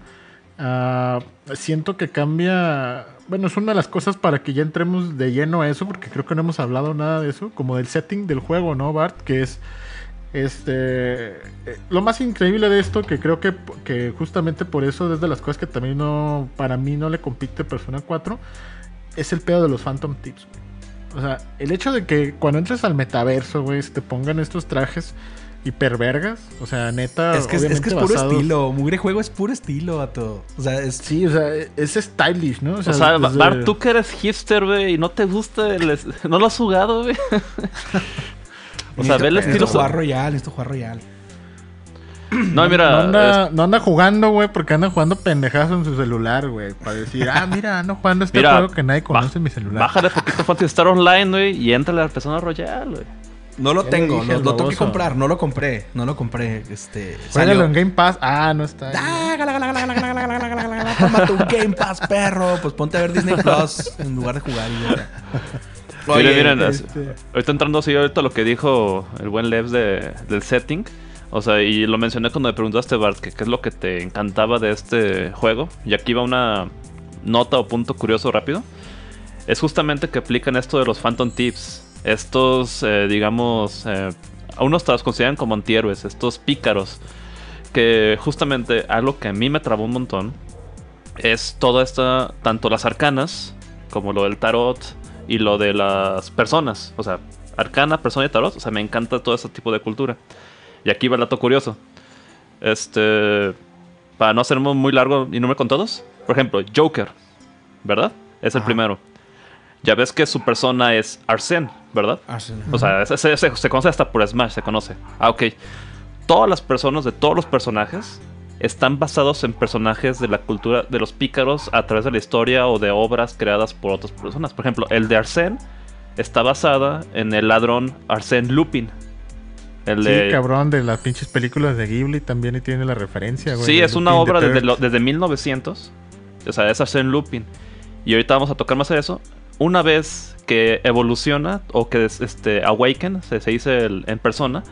Ah, siento que cambia. Bueno, es una de las cosas para que ya entremos de lleno a eso, porque creo que no hemos hablado nada de eso, como del setting del juego, ¿no, Bart? Que es. Este. eh, Lo más increíble de esto, que creo que, que justamente por eso es de las cosas que también no. Para mí no le compite Persona 4, es el pedo de los Phantom Tips. O sea, el hecho de que cuando entres al metaverso, güey, te pongan estos trajes hipervergas. O sea, neta. Es que es, que es puro basados- estilo. Mugre juego es puro estilo, vato. O sea, es. Sí, o sea, es stylish, ¿no? O sea, desde- Bart, tú que eres hipster, güey, y no te gusta el... <laughs> No lo has jugado, güey. <laughs> o sea, ve el estilo... jugar Royal, necesito jugar Royal. <clears throat> No, mira... no, anda, es- no anda jugando, güey, porque anda jugando pendejazo en su celular, güey. Para decir, ah, <laughs> mira, ando jugando este Mira, juego que nadie conoce en mi celular. Bájale poquito Fantasy Star Online, güey, y entra a la persona Royal, güey. No lo tengo, lo, lo tengo que comprar, no lo compré, no lo compré. Este, en Game Pass. Ah, no está. Toma tu Game Pass, perro. Pues ponte a ver Disney Plus en lugar de jugar. Y Oye, miren, este... ahorita entrando así ahorita lo que dijo el buen Levs de, del setting. O sea, y lo mencioné cuando me preguntaste, Bart, que qué es lo que te encantaba de este juego. Y aquí va una nota o punto curioso rápido. Es justamente que aplican esto de los Phantom Tips estos, eh, digamos, eh, a unos los consideran como antihéroes, estos pícaros. Que justamente algo que a mí me trabó un montón es toda esta, tanto las arcanas como lo del tarot y lo de las personas. O sea, arcana, persona y tarot. O sea, me encanta todo ese tipo de cultura. Y aquí va el dato curioso. Este, para no hacerme muy largo y no me con todos. Por ejemplo, Joker, ¿verdad? Es el Ajá. primero. Ya ves que su persona es Arsène, ¿verdad? Arsenal. O sea, se, se- se- conoce hasta por Smash, se conoce. Ah, ok. Todas las personas de todos los personajes están basados en personajes de la cultura de los pícaros a través de la historia o de obras creadas por otras personas. Por ejemplo, el de Arsène está basada en el ladrón Arsène Lupin. El Sí, de... cabrón, de las pinches películas de Ghibli también tiene la referencia, güey. Sí, es una Lupin obra the desde, lo- desde 1900. O sea, es Arsène Lupin. Y ahorita vamos a tocar más de eso. Una vez que evoluciona o que es- este, awaken, se, se dice en persona,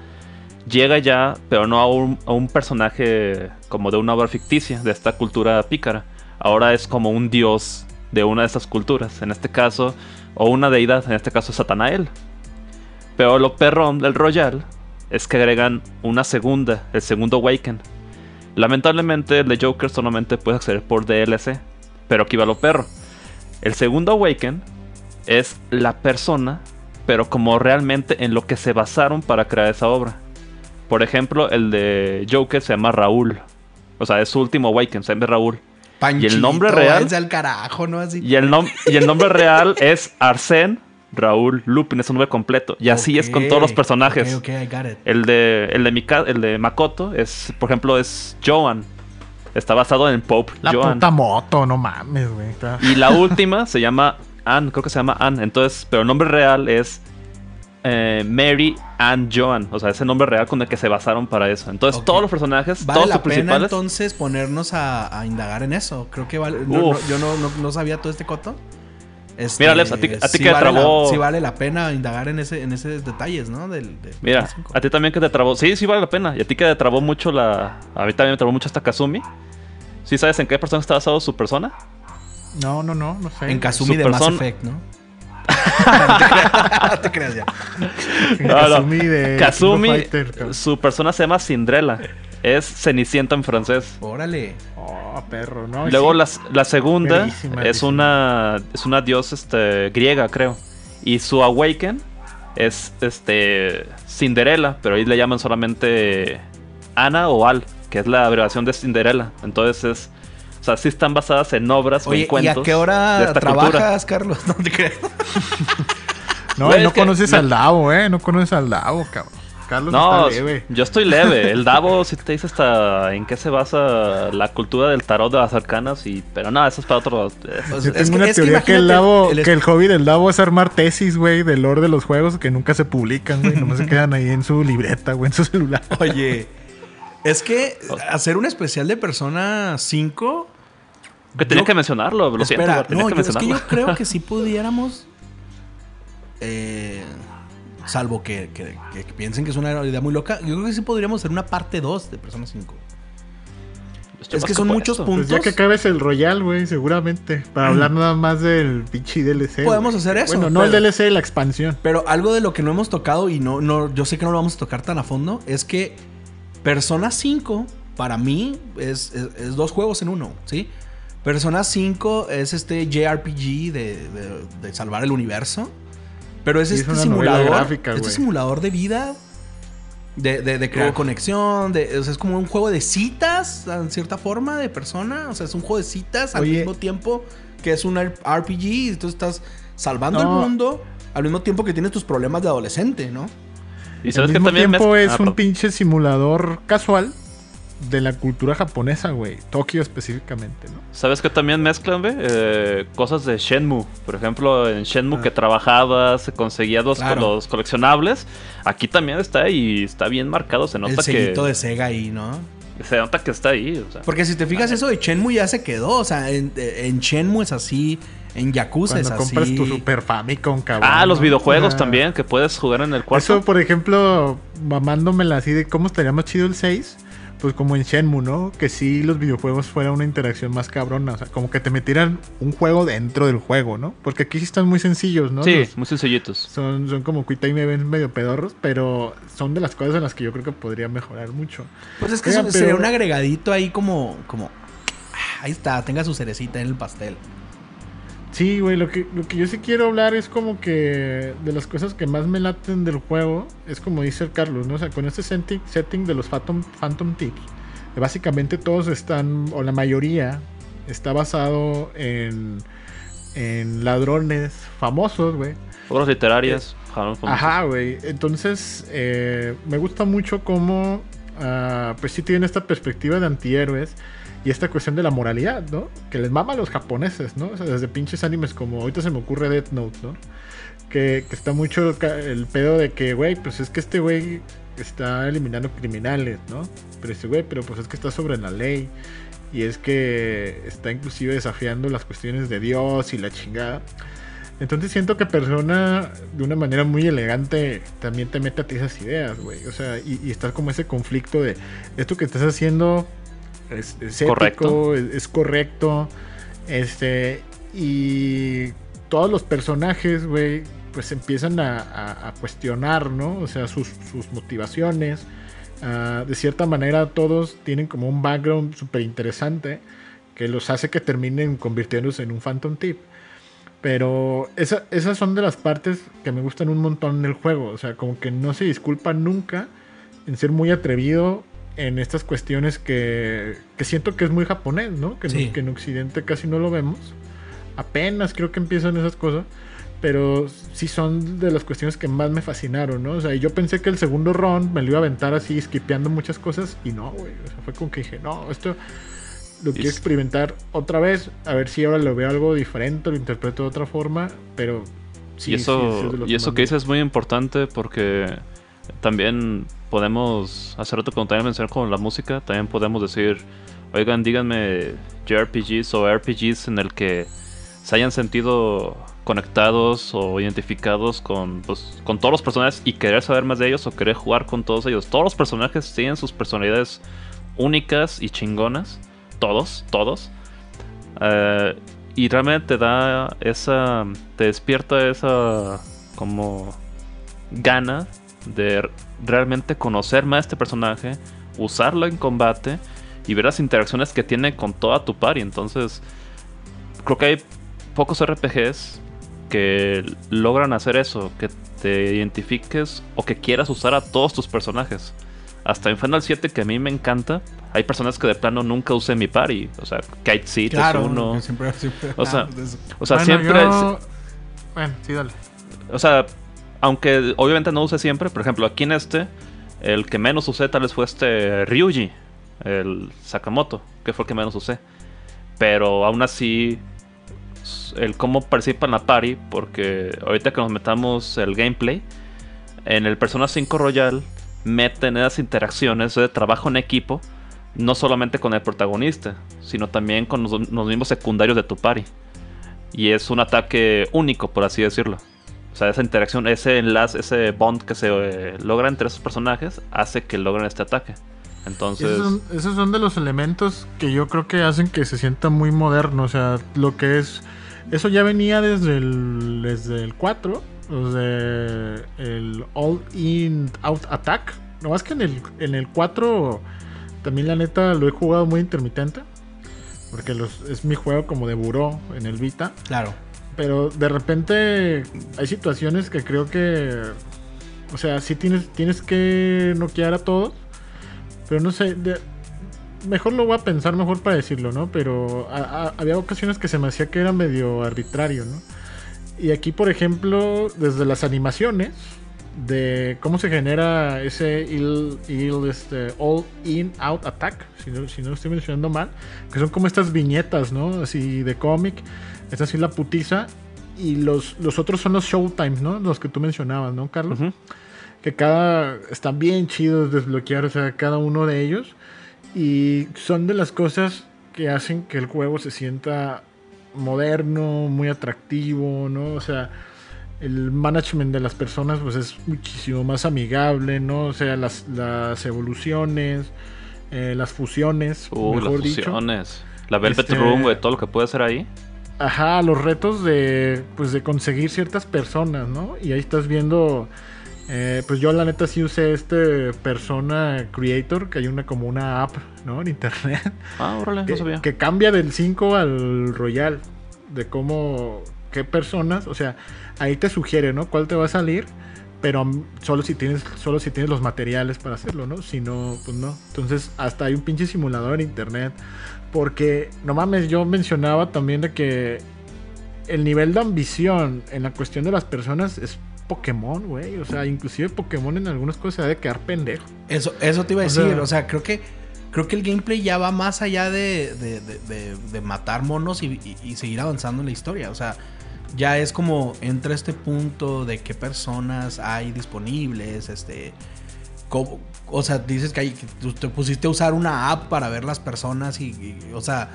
llega ya, pero no a un, a un personaje como de una obra ficticia, de esta cultura pícara. Ahora es como un dios de una de estas culturas, en este caso, o una deidad, en este caso Satanael. Pero lo perrón del Royal es que agregan una segunda, el segundo Awaken. Lamentablemente el de Joker solamente puede acceder por DLC, pero aquí va lo perro. El segundo Awaken es la persona, pero como realmente en lo que se basaron para crear esa obra. Por ejemplo, el de Joker se llama Raúl. O sea, es su último Awaken, se llama Raúl. Panchito, y el nombre real- váyanse al carajo, ¿no? Así. Y el, nom- y el nombre real es Arsène Raúl Lupin, es un nombre completo. Y así es con todos los personajes. Ok, ok, I got it. El de, el de, Mika- el de Makoto es, por ejemplo, es Joan. Está basado en Pope La Joan. puta moto, no mames, güey. Y la última se llama Anne, creo que se llama Anne. Entonces, pero el nombre real es eh, Mary Ann Joan. O sea, ese nombre real con el que se basaron para eso. Entonces, todos los personajes, Vale todos la pena principales. entonces ponernos a, a indagar en eso. Creo que vale. no- no- yo no, no- no sabía todo este coto. Este, Mira, Alex, a ti- a ti que te vale trabó- La, sí vale la pena indagar en ese en esos detalles, ¿no? Del, de Mira, Persona 5. a ti también que te trabó. Sí, sí vale la pena. Y a ti que te trabó mucho la. A mí también me trabó mucho esta Kazumi. ¿Sí sabes en qué persona está basado su persona? No, no, no, no sé. En Kazumi de Mass persona- Effect, ¿no? <laughs> no te creas ya. En No, no. Kazumi de Kazumi, Fighter, su persona se llama Cinderella. Es Cenicienta en francés. Órale. Oh, perro, ¿no? Luego Sí. la, la segunda es una es una diosa este, griega, creo. Y su Awaken es este Cinderella, pero ahí le llaman solamente Ana o Al, que es la abreviación de Cinderella. Entonces es sea, sí están basadas en obras o Oye, en ¿y cuentos. a qué hora trabajas, cultura. Carlos? <laughs> No te creas. <laughs> No, Güey, no que conoces al Davo, eh. No conoces al Davo, cabrón. Carlos No, está leve. yo estoy leve. El Davo sí te dice hasta en qué se basa la cultura del tarot de las arcanas, y pero no, eso es para otro. O Yo es tengo que- una es que teoría que, el Davo, el- que el hobby del Davo es armar tesis, güey, del lore de los juegos que nunca se publican, güey. Nomás se <laughs> quedan ahí en su libreta, güey, en su celular. Oye, es que hacer un especial de Persona 5. Que tenía yo- que mencionarlo, lo siento, Espera, tenía no, que yo, es que mencionarlo. yo creo que <laughs> sí pudiéramos. eh, salvo que, que- que piensen que es una idea muy loca. Yo creo que sí podríamos hacer una parte 2 de Persona 5. Estoy es que son muchos puntos. Pues ya que acabes el Royal, güey, seguramente. Para hablar nada más del pinche DLC. Podemos hacer eso, Bueno, no pero- el DLC, la expansión. Pero algo de lo que no hemos tocado y no, no, yo sé que no lo vamos a tocar tan a fondo, es que Persona 5, para mí, es, es- es dos juegos en uno, ¿sí? Persona 5 es este JRPG de, de- de salvar el universo. Pero es este simulador. gráfica, este simulador de vida. De, de- de crear Uf. conexión. De, o sea, es como un juego de citas, en cierta forma, de persona. O sea, es un juego de citas al Oye. mismo tiempo que es un RPG. Y tú estás salvando No. el mundo al mismo tiempo que tienes tus problemas de adolescente, ¿no? Y Al sabes que también tiempo es ah, un pinche simulador casual de la cultura japonesa, güey. Tokio específicamente, ¿no? ¿Sabes que también mezclan, ve? Eh, cosas de Shenmue. Por ejemplo, en Shenmue Ah. que trabajabas, se conseguía los, Claro. los coleccionables. Aquí también está y está bien marcado. Se El nota que. de Sega ahí, ¿no? Se nota que está ahí. O sea. Porque si te fijas, eso de Shenmue ya se quedó. O sea, en, en Shenmue es así. En Yakuza Cuando es compras así. tu Super Famicom, cabrón. Ah, los videojuegos también, que puedes jugar en el cuarto. Eso, por ejemplo, mamándomela así de cómo estaría más chido el 6. Pues como en Shenmue, ¿no? Que sí los videojuegos fuera una interacción más cabrona. O sea, como que te metieran un juego dentro del juego, ¿no? Porque aquí sí están muy sencillos, ¿no? sí, Los- muy sencillitos. son, son como Quick Time Events medio pedorros, pero son de las cosas en las que yo creo que podría mejorar mucho. Pues es que Oiga, eso pero- sería un agregadito ahí como. como ah, ahí está, tenga su cerecita en el pastel. Sí, güey, lo que, lo que yo sí quiero hablar es como que de las cosas que más me laten del juego, es como dice el Carlos, ¿no? O sea, con este setting, setting de los Phantom, Phantom Tick, básicamente todos están, o la mayoría, está basado en, en ladrones famosos, güey. Obras literarias. Jalaron famosas. Ajá, güey. Entonces, eh, me gusta mucho cómo, ah, pues sí tienen esta perspectiva de antihéroes y esta cuestión de la moralidad, ¿no? Que les mama a los japoneses, ¿no? O sea, desde pinches animes como ahorita se me ocurre Death Note, ¿no? Que, está mucho el, pedo de que, güey, pues es que este güey está eliminando criminales, ¿no? Pero este güey, pero pues es que está sobre la ley. Y es que está inclusive desafiando las cuestiones de Dios y la chingada. Entonces siento que Persona, de una manera muy elegante, también te mete a ti esas ideas, güey. O sea, y, y está como ese conflicto de esto que estás haciendo es, es ético, Correcto. Es, es correcto. Este, y todos los personajes, güey, pues empiezan a, a- a cuestionar, ¿no? O sea, sus, sus motivaciones. Ah, de cierta manera, todos tienen como un background súper interesante que los hace que terminen convirtiéndose en un Phantom Tip. Pero esa- esas son de las partes que me gustan un montón del juego. O sea, como que no se disculpa nunca en ser muy atrevido en estas cuestiones que, que siento que es muy japonés, ¿no? Que, no- Sí. que en Occidente casi no lo vemos. Apenas creo que empiezan esas cosas. Pero sí son de las cuestiones que más me fascinaron, ¿no? O sea, yo pensé que el segundo round me lo iba a aventar así, skipeando muchas cosas. Y no, güey. O sea, fue como que dije, no, esto lo quiero Es- experimentar otra vez. A ver si ahora lo veo algo diferente, lo interpreto de otra forma. Pero sí, y sí, eso, sí es de los y eso que dices es muy importante porque también podemos, hace rato cuando también con la música, también podemos decir, oigan, díganme JRPGs o RPGs en el que se hayan sentido conectados o identificados con, pues, con todos los personajes y querer saber más de ellos o querer jugar con todos ellos. Todos los personajes tienen sus personalidades únicas y chingonas. Todos, todos. Eh, y realmente te da esa. Te despierta esa. Como. Gana de realmente conocer más a este personaje, usarlo en combate y ver las interacciones que tiene con toda tu party. Entonces, creo que hay pocos RPGs que logran hacer eso, que te identifiques o que quieras usar a todos tus personajes. Hasta en Final 7, que a mí me encanta, hay personas que de plano nunca usé mi party. O sea, Kite Seat Claro, es uno. siempre, siempre O sea, de eso. O sea, Bueno, siempre. yo- Bueno, sí, dale. O sea, aunque obviamente no use siempre, por ejemplo, aquí en este, el que menos usé tal vez fue este Ryuji, el Sakamoto, que fue el que menos usé. Pero aún así, el cómo participa en la party, porque ahorita que nos metamos el gameplay, en el Persona 5 Royal meten esas interacciones de trabajo en equipo, no solamente con el protagonista, sino también con los, los mismos secundarios de tu party. Y es un ataque único, por así decirlo. O sea, esa interacción, ese enlace, ese bond que se eh, logra entre esos personajes hace que logren este ataque. Entonces, Esos son, esos son de los elementos que yo creo que hacen que se sienta muy moderno. O sea, lo que es. Eso ya venía desde el, desde el 4. Desde el All In Out Attack. No más que en el, en el 4 también la neta lo he jugado muy intermitente. Porque los, es mi juego como de buró en el Vita. Claro. Pero de repente hay situaciones que creo que. O sea, sí tienes, tienes que noquear a todos. Pero no sé. de- mejor lo voy a pensar mejor para decirlo, ¿no? Pero a- a- había ocasiones que se me hacía que era medio arbitrario, ¿no? Y aquí, por ejemplo, desde las animaciones de cómo se genera ese ill, ill, este, all in out attack, si no, si no estoy mencionando mal, que son como estas viñetas, ¿no? Así de cómic, esta así la putiza, y los, los otros son los showtimes, ¿no? Los que tú mencionabas, ¿no, Carlos? que cada están bien chidos desbloquear, o sea, cada uno de ellos. Y son de las cosas que hacen que el juego se sienta moderno, muy atractivo, ¿no? O sea, el management de las personas pues es muchísimo más amigable, ¿no? O sea, las, las evoluciones, eh, las fusiones, Uh, mejor las dicho. fusiones. La Velvet Este- Room, güey, todo lo que puede hacer ahí. Ajá, los retos de pues de conseguir ciertas personas, ¿no? Y ahí estás viendo eh, pues yo la neta sí usé este persona creator, que hay una como una app, ¿no? En internet. Ah, órale, no que, sabía. que cambia del 5 al Royal. De cómo, qué personas, o sea, ahí te sugiere, ¿no? Cuál te va a salir, pero solo si tienes, solo si tienes los materiales para hacerlo, ¿no? Si no, pues no. Entonces, hasta hay un pinche simulador en internet. Porque, no mames, yo mencionaba también de que el nivel de ambición en la cuestión de las personas es Pokémon, güey. O sea, inclusive Pokémon en algunas cosas se ha de quedar pendejo. Eso, eso te iba a O decir. sea- o sea, creo que creo que el gameplay ya va más allá de, de- de- de- de matar monos y, y- y seguir avanzando en la historia. O sea, ya es como entra este punto de qué personas hay disponibles, este. cómo- o sea, dices que, hay, que tú te pusiste a usar una app para ver las personas y, y- o sea,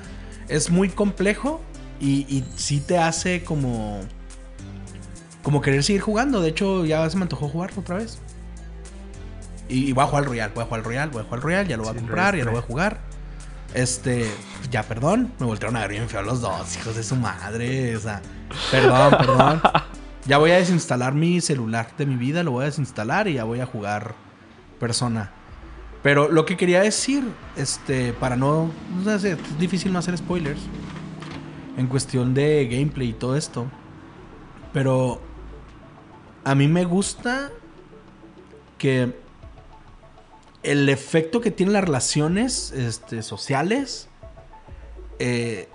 es muy complejo y, y sí te hace como como querer seguir jugando. De hecho, ya se me antojó jugar otra vez. Y, y voy a jugar al Royal, voy a jugar al Royal, voy a jugar al Royal, ya lo voy a comprar, ya lo voy a jugar. Este, ya perdón, me voltearon a ver bien feo los dos, hijos de su madre. O sea, perdón, perdón. <laughs> Ya voy a desinstalar mi celular de mi vida, lo voy a desinstalar y ya voy a jugar persona. Pero lo que quería decir, este, para no, no sé, es difícil no hacer spoilers en cuestión de gameplay y todo esto. Pero a mí me gusta que el efecto que tienen las relaciones este, sociales eh,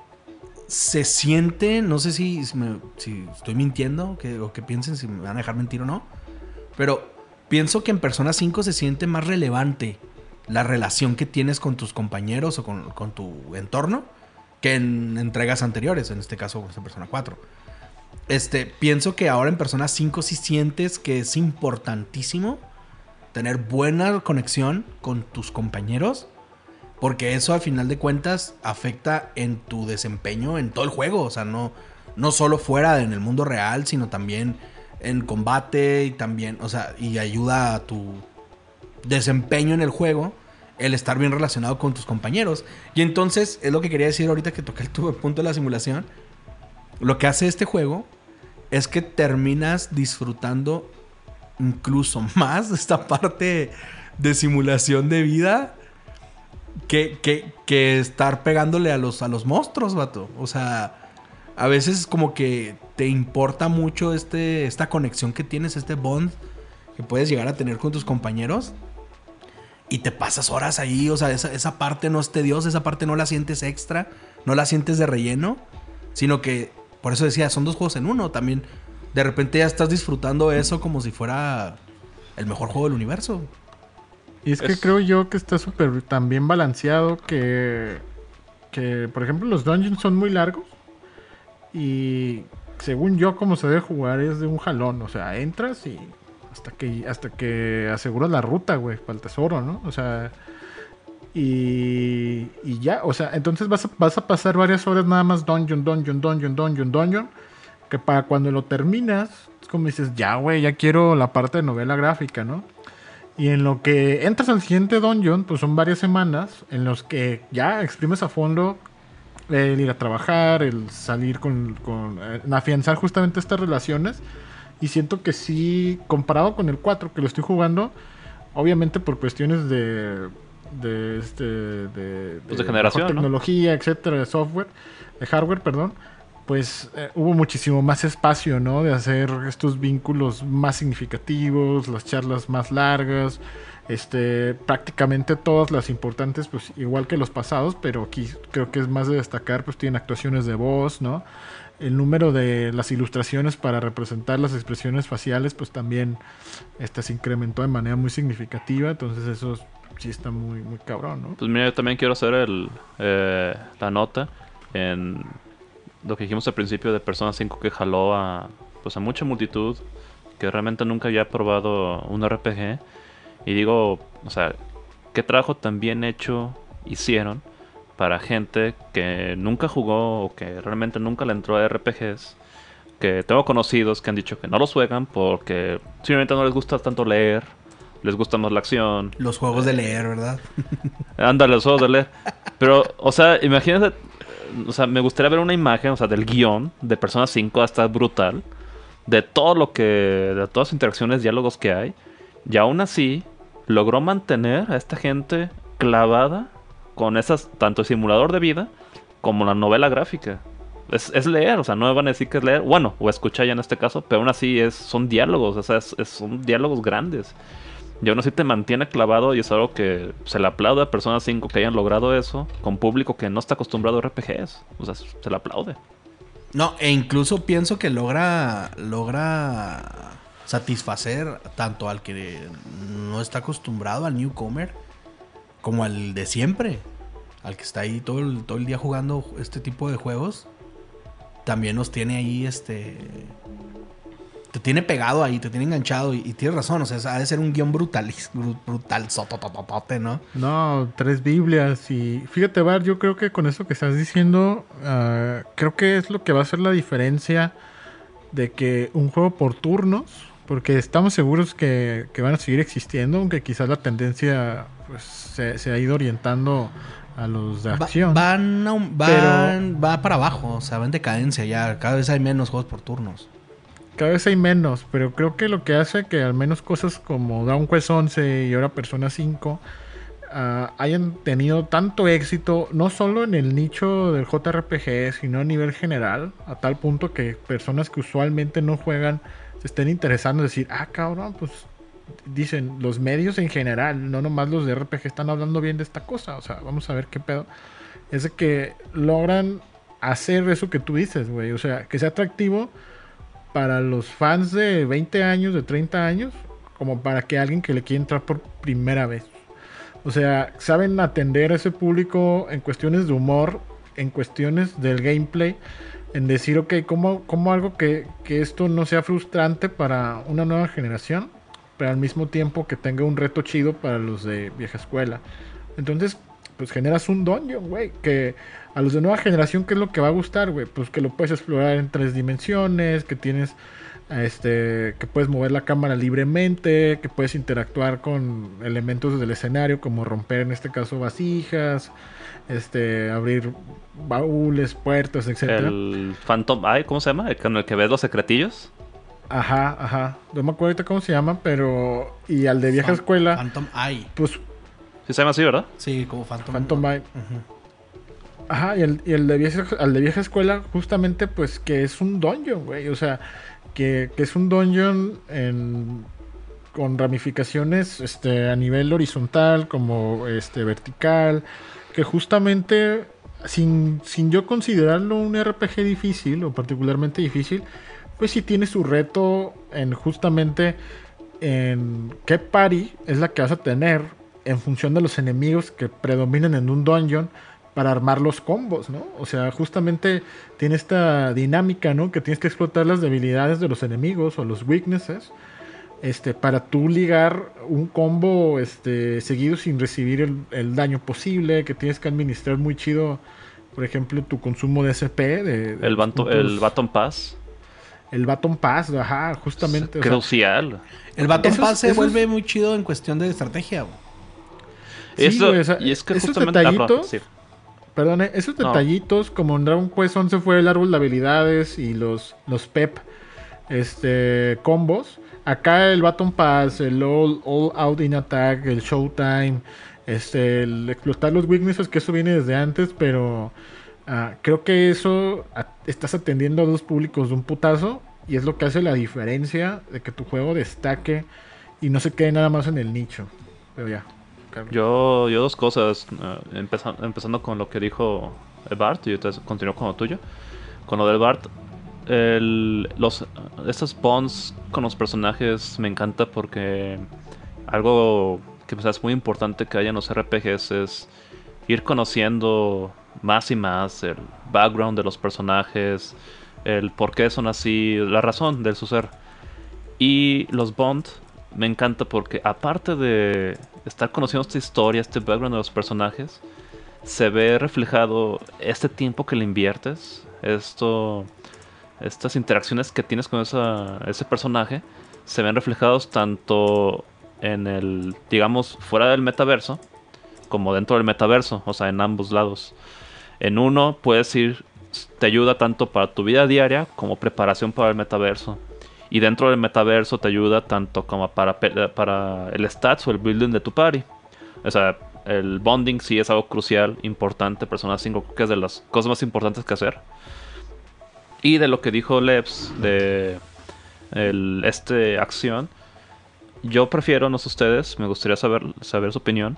se siente, no sé si, si estoy mintiendo que, o que piensen si me van a dejar mentir o no, pero pienso que en Persona 5 se siente más relevante la relación que tienes con tus compañeros o con, tu entorno que en entregas anteriores, en este caso en Persona 4. Este, pienso que ahora en Persona 5 sí sientes que es importantísimo tener buena conexión con tus compañeros. Porque eso al final de cuentas afecta en tu desempeño en todo el juego. O sea, no, no solo fuera en el mundo real, sino también en combate y también, o sea, y ayuda a tu desempeño en el juego el estar bien relacionado con tus compañeros. Y entonces, es lo que quería decir ahorita que toqué el punto de la simulación. Lo que hace este juego es que terminas disfrutando incluso <laughs> más esta parte de simulación de vida que, que- que estar pegándole a los, a los monstruos, vato. O sea, a veces como que te importa mucho este, esta conexión que tienes, este bond que puedes llegar a tener con tus compañeros. Y te pasas horas ahí, o sea, esa, esa parte no es tediosa, esa parte no la sientes extra, no la sientes de relleno, sino que, por eso decía, son dos juegos en uno. También, de repente ya estás disfrutando eso como si fuera el mejor juego del universo. Y es que Es- creo yo que está súper tan bien balanceado que, que, por ejemplo, los dungeons son muy largos. Y según yo, como se debe jugar es de un jalón. O sea, entras y hasta que, hasta que aseguras la ruta, güey, para el tesoro, ¿no? O sea, y, y ya, o sea, entonces vas a, vas a pasar varias horas nada más dungeon, dungeon, dungeon, dungeon, dungeon. Que para cuando lo terminas, es como dices, ya, güey, ya quiero la parte de novela gráfica, ¿no? Y en lo que entras al siguiente dungeon, pues son varias semanas en los que ya exprimes a fondo el ir a trabajar, el salir con, con afianzar justamente estas relaciones. Y siento que sí, comparado con el 4 que lo estoy jugando, obviamente por cuestiones de de este de, Pues de generación, mejor ¿no? tecnología, etcétera, de software, de hardware, perdón, pues eh, hubo muchísimo más espacio, ¿no? De hacer estos vínculos más significativos, las charlas más largas, este, prácticamente todas las importantes, pues igual que los pasados, pero aquí creo que es más de destacar, pues tienen actuaciones de voz, ¿no? El número de las ilustraciones para representar las expresiones faciales, pues también este, se incrementó de manera muy significativa, entonces eso sí está muy, muy cabrón, ¿no? Pues mira, yo también quiero hacer el, eh, la nota en lo que dijimos al principio de Persona 5 que jaló a, pues a mucha multitud que realmente nunca había probado un RPG. Y digo, o sea, qué trabajo tan bien hecho hicieron para gente que nunca jugó o que realmente nunca le entró a RPGs. Que tengo conocidos que han dicho que no los juegan porque simplemente no les gusta tanto leer, les gusta más la acción. Los juegos de leer, ¿verdad? <laughs> Ándale, los juegos de leer. Pero, o sea, imagínate, o sea, me gustaría ver una imagen, o sea, del guion de Persona 5 hasta brutal, de todo lo que, de todas las interacciones, diálogos que hay, y aún así logró mantener a esta gente clavada con esas, tanto el simulador de vida como la novela gráfica. Es, leer, o sea, no me van a decir que es leer, bueno, o escuchar ya en este caso, pero aún así es, son diálogos, o sea, son diálogos grandes. Y aún así te mantiene clavado y es algo que se le aplaude a Persona 5 que hayan logrado eso con público que no está acostumbrado a RPGs. O sea, se le aplaude. No, e incluso pienso que logra, logra satisfacer tanto al que no está acostumbrado al newcomer como al de siempre, al que está ahí todo el, todo el día jugando este tipo de juegos. También nos tiene ahí este te tiene pegado ahí, te tiene enganchado y, tienes razón, o sea, ha de ser un guion brutal, brutal, sotototote, ¿no? No, tres Biblias y fíjate, Bar, yo creo que con eso que estás diciendo, ah, creo que es lo que va a hacer la diferencia de que un juego por turnos, porque estamos seguros que, van a seguir existiendo, aunque quizás la tendencia pues, se, ha ido orientando a los de acción. van, van, va para abajo, o sea, va en decadencia ya, cada vez hay menos juegos por turnos. Cada vez hay menos, pero creo que lo que hace que al menos cosas como Dragon Quest 11 y ahora Persona 5 ah, hayan tenido tanto éxito, no solo en el nicho del JRPG, sino a nivel general, a tal punto que personas que usualmente no juegan se estén interesando en decir, ah, cabrón, pues dicen, los medios en general, no nomás los de RPG, están hablando bien de esta cosa, o sea, vamos a ver qué pedo. Es de que logran hacer eso que tú dices, güey, o sea, que sea atractivo para los fans de 20 años, de 30 años, como para que alguien que le quiera entrar por primera vez. O sea, saben atender a ese público en cuestiones de humor, en cuestiones del gameplay, en decir, ok, ¿cómo, cómo algo que, que, esto no sea frustrante para una nueva generación, pero al mismo tiempo que tenga un reto chido para los de vieja escuela? Entonces, pues generas un dungeon, güey, que a los de nueva generación, ¿qué es lo que va a gustar, güey? Pues que lo puedes explorar en tres dimensiones, que tienes, este, que puedes mover la cámara libremente, que puedes interactuar con elementos del escenario, como romper en este caso vasijas, este, abrir baúles, puertas, etc. El Phantom Eye, ¿cómo se llama? con el que ves los secretillos. Ajá, ajá. No me acuerdo ahorita cómo se llama, pero. Y al de vieja escuela. Phantom Eye. Pues. Sí se llama así, ¿verdad? Sí, como Phantom, Phantom Eye. Ajá, y el, de vieja, al de vieja escuela, justamente, pues que es un dungeon, güey. O sea, que, es un dungeon con ramificaciones este, a nivel horizontal, como este, vertical. Que justamente, sin, sin yo considerarlo un RPG difícil o particularmente difícil, pues sí tiene su reto en justamente en qué party es la que vas a tener en función de los enemigos que predominan en un dungeon para armar los combos, ¿no? O sea, justamente tiene esta dinámica, ¿no? Que tienes que explotar las debilidades de los enemigos o los weaknesses, este, para tú ligar un combo, este, seguido sin recibir el, daño posible, que tienes que administrar muy chido, por ejemplo, tu consumo de SP, de, el, el Baton Pass. El Baton Pass, ajá, justamente. crucial. el Baton Pass se vuelve muy chido en cuestión de estrategia. Eso, y es que justamente... Perdone, esos detallitos, como en Dragon Quest 11 fue el árbol de habilidades y los, los PEP este, combos. Acá el Baton Pass, el All, Out in Attack, el Showtime, este, el explotar los weaknesses, que eso viene desde antes, pero ah, creo que eso estás atendiendo a dos públicos de un putazo y es lo que hace la diferencia de que tu juego destaque y no se quede nada más en el nicho. Pero ya. Yo, yo dos cosas, eh, empezando, con lo que dijo Bart, y yo continúo con lo tuyo. Con lo del Bart, el, los, estos bonds con los personajes me encanta porque algo que pues, es muy importante que haya en los RPGs es ir conociendo más y más el background de los personajes, el por qué son así, la razón de su ser. Y los Bond me encanta porque aparte de estar conociendo esta historia, este background de los personajes, se ve reflejado este tiempo que le inviertes, esto, estas interacciones que tienes con ese personaje, se ven reflejados tanto en el, digamos, fuera del metaverso, como dentro del metaverso, o sea, en ambos lados. En uno puedes ir, te ayuda tanto para tu vida diaria como preparación para el metaverso. Y dentro del metaverso te ayuda tanto como para, para el stats o el building de tu party. O sea, el bonding sí es algo crucial, importante, Persona 5 que es de las cosas más importantes que hacer. Y de lo que dijo Leps de el, este acción, yo prefiero, no sé ustedes, me gustaría saber, saber su opinión.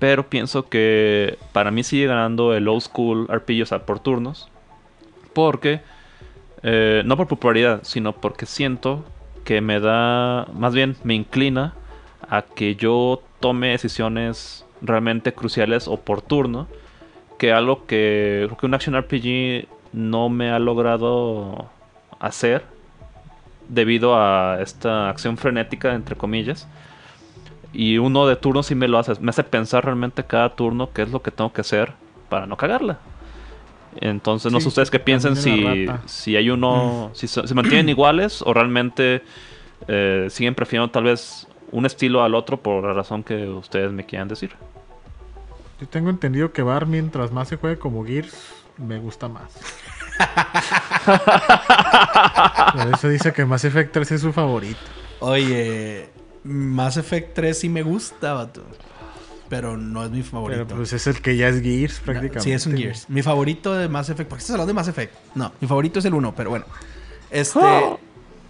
Pero pienso que para mí sigue ganando el old school RPG, o sea, por turnos. Porque, eh, no por popularidad, sino porque siento que me da, más bien me inclina a que yo tome decisiones realmente cruciales o por turno. Que algo que creo que un action RPG no me ha logrado hacer debido a esta acción frenética, entre comillas. Y uno de turno sí me lo hace, me hace pensar realmente cada turno qué es lo que tengo que hacer para no cagarla. Entonces, no sé ustedes qué piensen si, si hay uno, mm. si se, mantienen iguales o realmente eh, siguen prefiriendo tal vez un estilo al otro por la razón que ustedes me quieran decir. Yo tengo entendido que Bar, mientras más se juegue como Gears, me gusta más. Por eso dice que Mass Effect 3 es su favorito. Oye, Mass Effect 3 sí me gusta, vato. Pero no es mi favorito. Pero pues es el que ya es Gears prácticamente. sí, es un Gears. Mi favorito de Mass Effect. ¿Por qué estás hablando de Mass Effect? No, mi favorito es el 1, pero bueno. Este. Oh.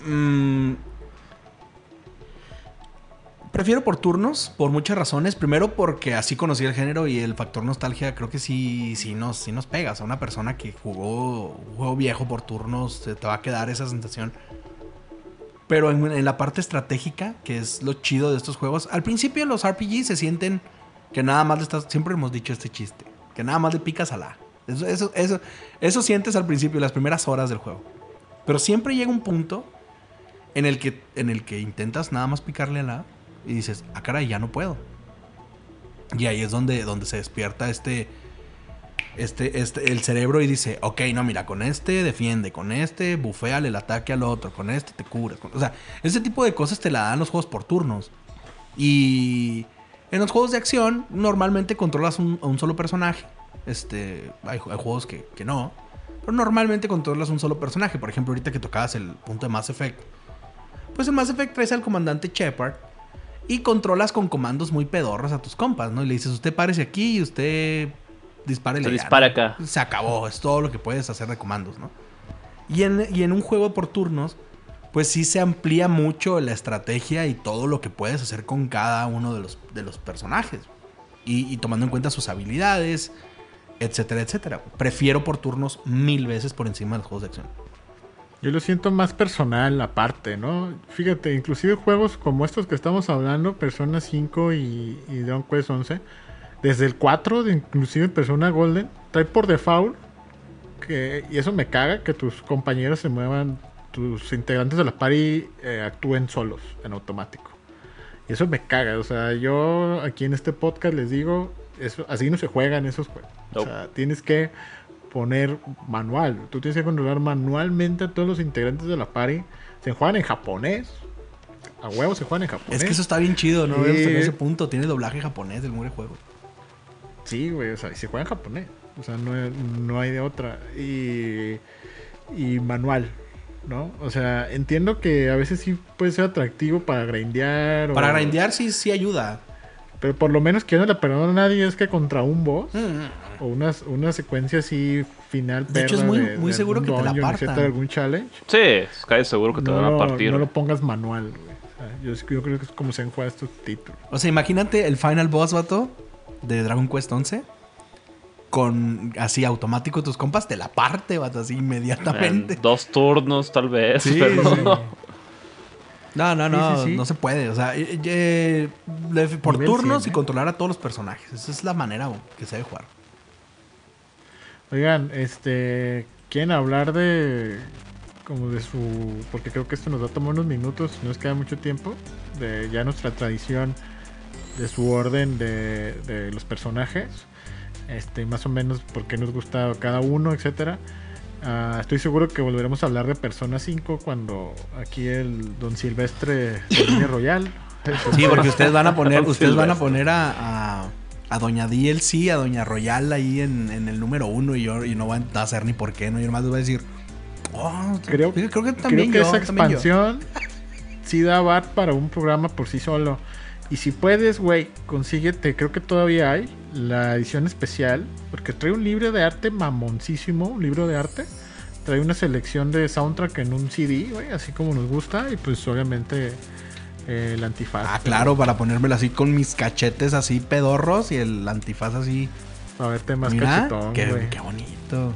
Mmm, Prefiero por turnos, por muchas razones. Primero porque así conocí el género y el factor nostalgia creo que sí, sí, nos, sí nos pega. O una persona que jugó un juego viejo por turnos, te va a quedar esa sensación. Pero en, la parte estratégica, que es lo chido de estos juegos, al principio los RPG se sienten que nada más le estás... Siempre hemos dicho este chiste, que nada más le picas a la... Eso, eso, eso, eso sientes al principio, las primeras horas del juego. Pero siempre llega un punto en el que, en el que intentas nada más picarle a la y dices, ah, caray, ya no puedo. Y ahí es donde, donde se despierta este, este, este, el cerebro y dice, ok, no, mira, con este defiende, con este buféale el ataque al otro, con este te curas. o sea, ese tipo de cosas te la dan los juegos por turnos. Y en los juegos de acción, normalmente controlas un, a un solo personaje. Este, hay, juegos que, que, no. Pero normalmente controlas un solo personaje. Por ejemplo, ahorita que tocabas el punto de Mass Effect. Pues en Mass Effect traes al comandante Shepard y controlas con comandos muy pedorros a tus compas, ¿no? Y le dices, usted párese aquí y usted dispare Se dispara acá. Se acabó, es todo lo que puedes hacer de comandos, ¿no? Y en, y en un juego por turnos, pues sí se amplía mucho la estrategia y todo lo que puedes hacer con cada uno de los, de los personajes. Y, y tomando en cuenta sus habilidades, etcétera, etcétera. Prefiero por turnos mil veces por encima de los juegos de acción. Yo lo siento más personal aparte, ¿no? Fíjate, inclusive juegos como estos que estamos hablando, Persona 5 y, y Dragon Quest 11, desde el 4, de inclusive Persona Golden, trae por default que, y eso me caga, que tus compañeros se muevan, tus integrantes de la party eh, actúen solos, en automático. Y eso me caga, o sea, yo aquí en este podcast les digo, eso, así no se juegan esos juegos. O sea, tienes que poner manual. Tú tienes que controlar manualmente a todos los integrantes de la party. Se juegan en japonés. A huevo se juegan en japonés. Es que eso está bien chido, ¿no? En ese punto tiene doblaje japonés del mure juego. Sí, güey, o sea, y se juega en japonés. O sea, no, hay de otra. Y, y manual, ¿no? O sea, entiendo que a veces sí puede ser atractivo para grindear. Para grindear sí, sí ayuda. Pero por lo menos que no le perdona a nadie es que contra un boss mm. o una, una secuencia así final de hecho es muy, muy seguro que te la partan. algún challenge. Sí es casi seguro que te van a partir. no lo pongas manual yo, yo, creo que es como se han jugado estos títulos. O sea imagínate el final boss vato de Dragon Quest 11 con así automático tus compas te la parte vato así inmediatamente. Dos turnos tal vez sí, pero... No, no, no, no se puede. O sea, por turnos y controlar a todos los personajes. Esa es la manera que se debe jugar. Oigan, este, ¿quieren hablar de como de su, porque creo que esto nos va a tomar unos minutos, no nos queda mucho tiempo, de ya nuestra tradición de su orden de, de los personajes. este, más o menos por qué nos gusta cada uno, etcétera. Ah, estoy seguro que volveremos a hablar de Persona 5 cuando aquí el Don Silvestre de <coughs> Royal. Sí, porque ustedes van a poner, ustedes van a poner a, a, a Doña DLC, a Doña Royal ahí en, en el número uno y yo y no van a hacer ni por qué, ¿no? Yo nomás les voy a decir, oh, creo, creo que también creo que yo, esa expansión sí da bar para un programa por sí solo. Y si puedes, güey, consíguete, creo que todavía hay la edición especial, porque trae un libro de arte mamoncísimo, un libro de arte. Trae una selección de soundtrack en un CD, güey, así como nos gusta. Y pues obviamente eh, el antifaz. Ah, claro, para ponérmelo así con mis cachetes así pedorros y el antifaz así. Para verte más Mira, cachetón, qué bonito.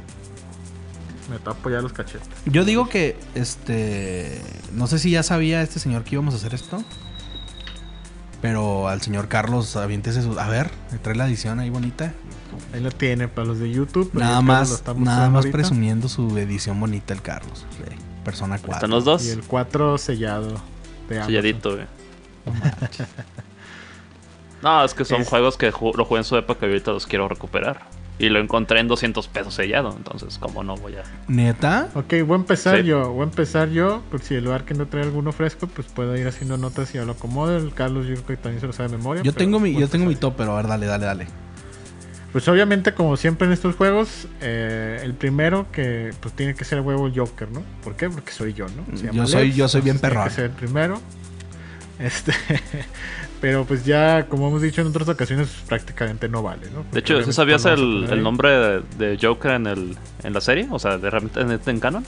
Me tapo ya los cachetes. Yo digo que, este, no sé si ya sabía este señor que íbamos a hacer esto. Pero al señor Carlos, aviéntese su... A ver, me trae la edición ahí bonita. Ahí lo tiene para los de YouTube. pero Nada más, está nada más ahorita. presumiendo su edición bonita el Carlos. Sí, Persona 4. Están los dos. Y el 4 sellado. De. Selladito, güey. <laughs> No, es que son Es- juegos que ju- lo jugué en su época y ahorita los quiero recuperar. Y lo encontré en 200 pesos sellado, entonces, ¿cómo no voy a...? ¿Neta? Ok, voy a empezar Sí. yo. Voy a empezar yo. Por si el lugar que no trae alguno fresco, pues puedo ir haciendo notas y ya lo acomodo. El Carlos, yo creo que también se lo sabe de memoria. Yo tengo mi, yo tengo mi top, pero a ver, dale, dale, dale. Pues obviamente, como siempre en estos juegos, eh, el primero que pues tiene que ser el huevo Joker, ¿no? ¿Por qué? Porque soy yo, ¿no? Se Yo soy- Lex, yo soy bien entonces tiene perrón. que ser el primero. Este, <laughs> pero pues ya, como hemos dicho en otras ocasiones, pues, prácticamente no vale, ¿no? Porque De hecho, ¿sí obviamente sabías el, el nombre de, Joker en, el, en la serie? O sea, de, realmente en, en canon.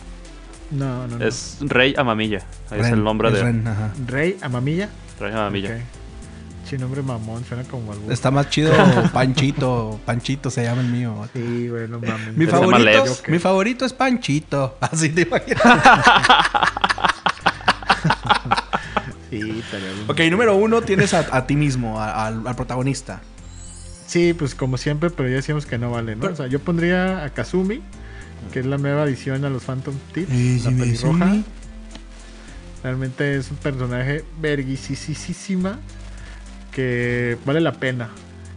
No, no, no. Es Rey Amamilla. Ahí es el nombre es de Ren, ajá. Rey Amamilla. Rey Amamilla. Ok. Sí, nombre mamón, suena como algo. Está más chido <laughs> Panchito. Panchito se llama el mío. Sí, güey, no mames. Mi favorito, mi favorito es Panchito. <laughs> Así te imaginas. <laughs> Sí, estaría ok, número uno, tienes a, a ti mismo, a- al, al protagonista. Sí, pues como siempre, pero ya decíamos que no vale, ¿no? Pero- o sea, yo pondría a Kazumi, que es la nueva adición a los Phantom Tips, Eh, la pelirroja. Realmente es un personaje verguisísima que vale la pena.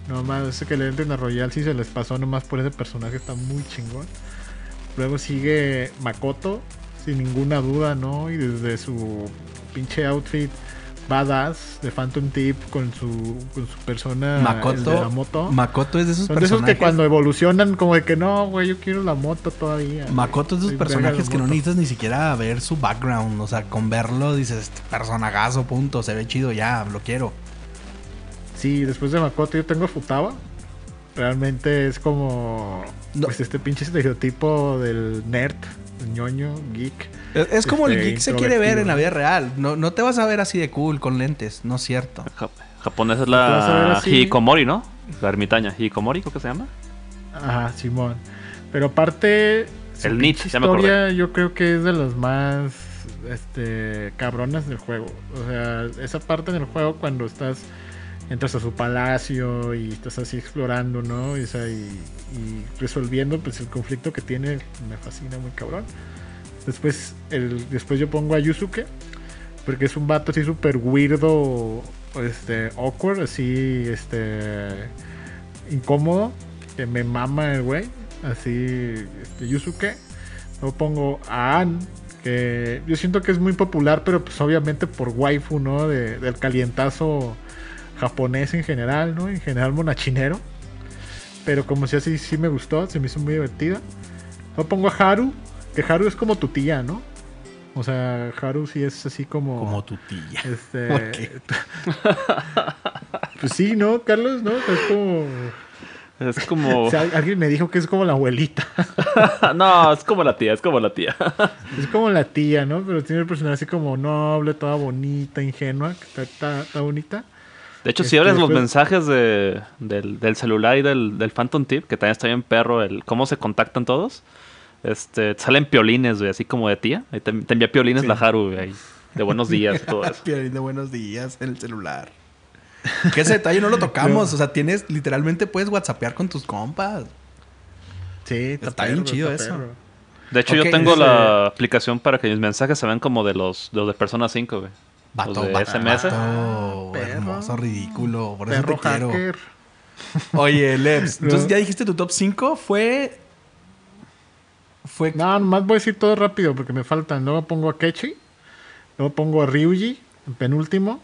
Nomás ese que le entren a Royal si se les pasó nomás por ese personaje está muy chingón. Luego sigue Makoto, sin ninguna duda, ¿no? Y desde su pinche outfit badass de Phantom Tip con su, con su persona el de la Makoto, moto. Makoto es de esos Son de esos personajes. que cuando evolucionan como de que no, güey, yo quiero la moto todavía. Makoto es de esos personajes que no necesitas ni siquiera ver su background. O sea, con verlo dices, este personagazo, punto. Se ve chido, ya, lo quiero. Sí, después de Makoto yo tengo Futaba. Realmente es como No. pues este pinche estereotipo del nerd, ñoño, geek. Es, es como el Este, geek se quiere ver en la vida real. No, no te vas a ver así de cool con lentes, no es cierto. Ja- japonés es la así. Hikikomori, ¿no? La ermitaña. Hikikomori, creo que se llama. Ajá, Simón. Pero aparte El Nit, pinche ya me historia yo creo que es de las más este cabronas del juego. O sea, esa parte del juego cuando estás entras a su palacio y estás así explorando, ¿no? Y, resolviendo pues el conflicto que tiene me fascina muy cabrón. Después el después yo pongo a Yusuke porque es un vato así súper weirdo, este awkward, así este incómodo que me mama el güey. Así, este, Yusuke. Luego pongo a Ann, que yo siento que es muy popular, pero pues obviamente por waifu, ¿no? De- del calientazo japonés en general, ¿no? En general monachinero. Pero como si así sí me gustó, se me hizo muy divertida. Luego pongo a Haru, que Haru es como tu tía, ¿no? O sea, Haru sí es así como... Como tu tía. Este... <laughs> ¿Por qué? <laughs> pues sí, ¿no, Carlos? ¿No? Es como... Es como... <laughs> O sea, alguien me dijo que es como la abuelita. no, es como la tía, es como la tía. Es como la tía, ¿no? Pero tiene el personaje así como noble, toda bonita, ingenua, está- está bonita. De hecho, Este, si abres los después- mensajes de, del, del celular y del, del Phantom Tip, que también está bien perro, el cómo se contactan todos, este, te salen piolines, güey, así como de tía. Ahí te, te envía piolines Sí. la Haru, güey, ahí, de buenos días y todo <laughs> eso. Piolín de buenos días en el celular. Que ese detalle no lo tocamos. <laughs> O sea, tienes, literalmente puedes whatsappear con tus compas. Sí, Está bien chido está eso. perro. De hecho, yo tengo ese- la aplicación para que mis mensajes se vean como de los, de los de Persona 5, güey. Los de vato, SMS. vato, Perro. hermoso, ridículo. Por eso Perro te quiero. <laughs> Oye, Lebs, <laughs> entonces ya dijiste tu top 5 fue. Fue. No, nomás voy a decir todo rápido porque me faltan. Luego pongo a Kechi. Luego pongo a Ryuji, en penúltimo.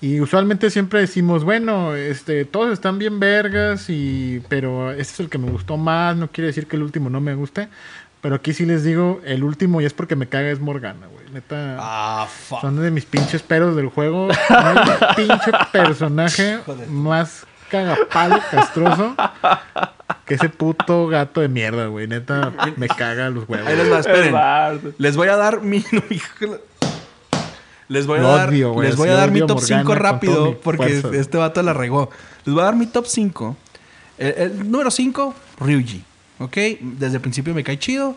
Y usualmente siempre decimos, bueno, este, todos están bien vergas, y, pero este es el que me gustó más. No quiere decir que el último no me guste. Pero aquí sí les digo, el último, y es porque me caga, es Morgana, güey. Neta. Ah, fuck. Son de mis pinches peros del juego. No hay un pinche personaje más cagapalo, castroso, que ese puto gato de mierda, güey. Neta, me caga los huevos. Ahí les va, esperen. Les voy a dar <laughs> mi. Les voy a Lo dar, odio, les voy a dar mi top Morgana 5 con toda rápido porque fuerza. este vato la regó. Les voy a dar mi top 5. El, el número 5, Ryuji. ¿Ok? Desde el principio me cae chido.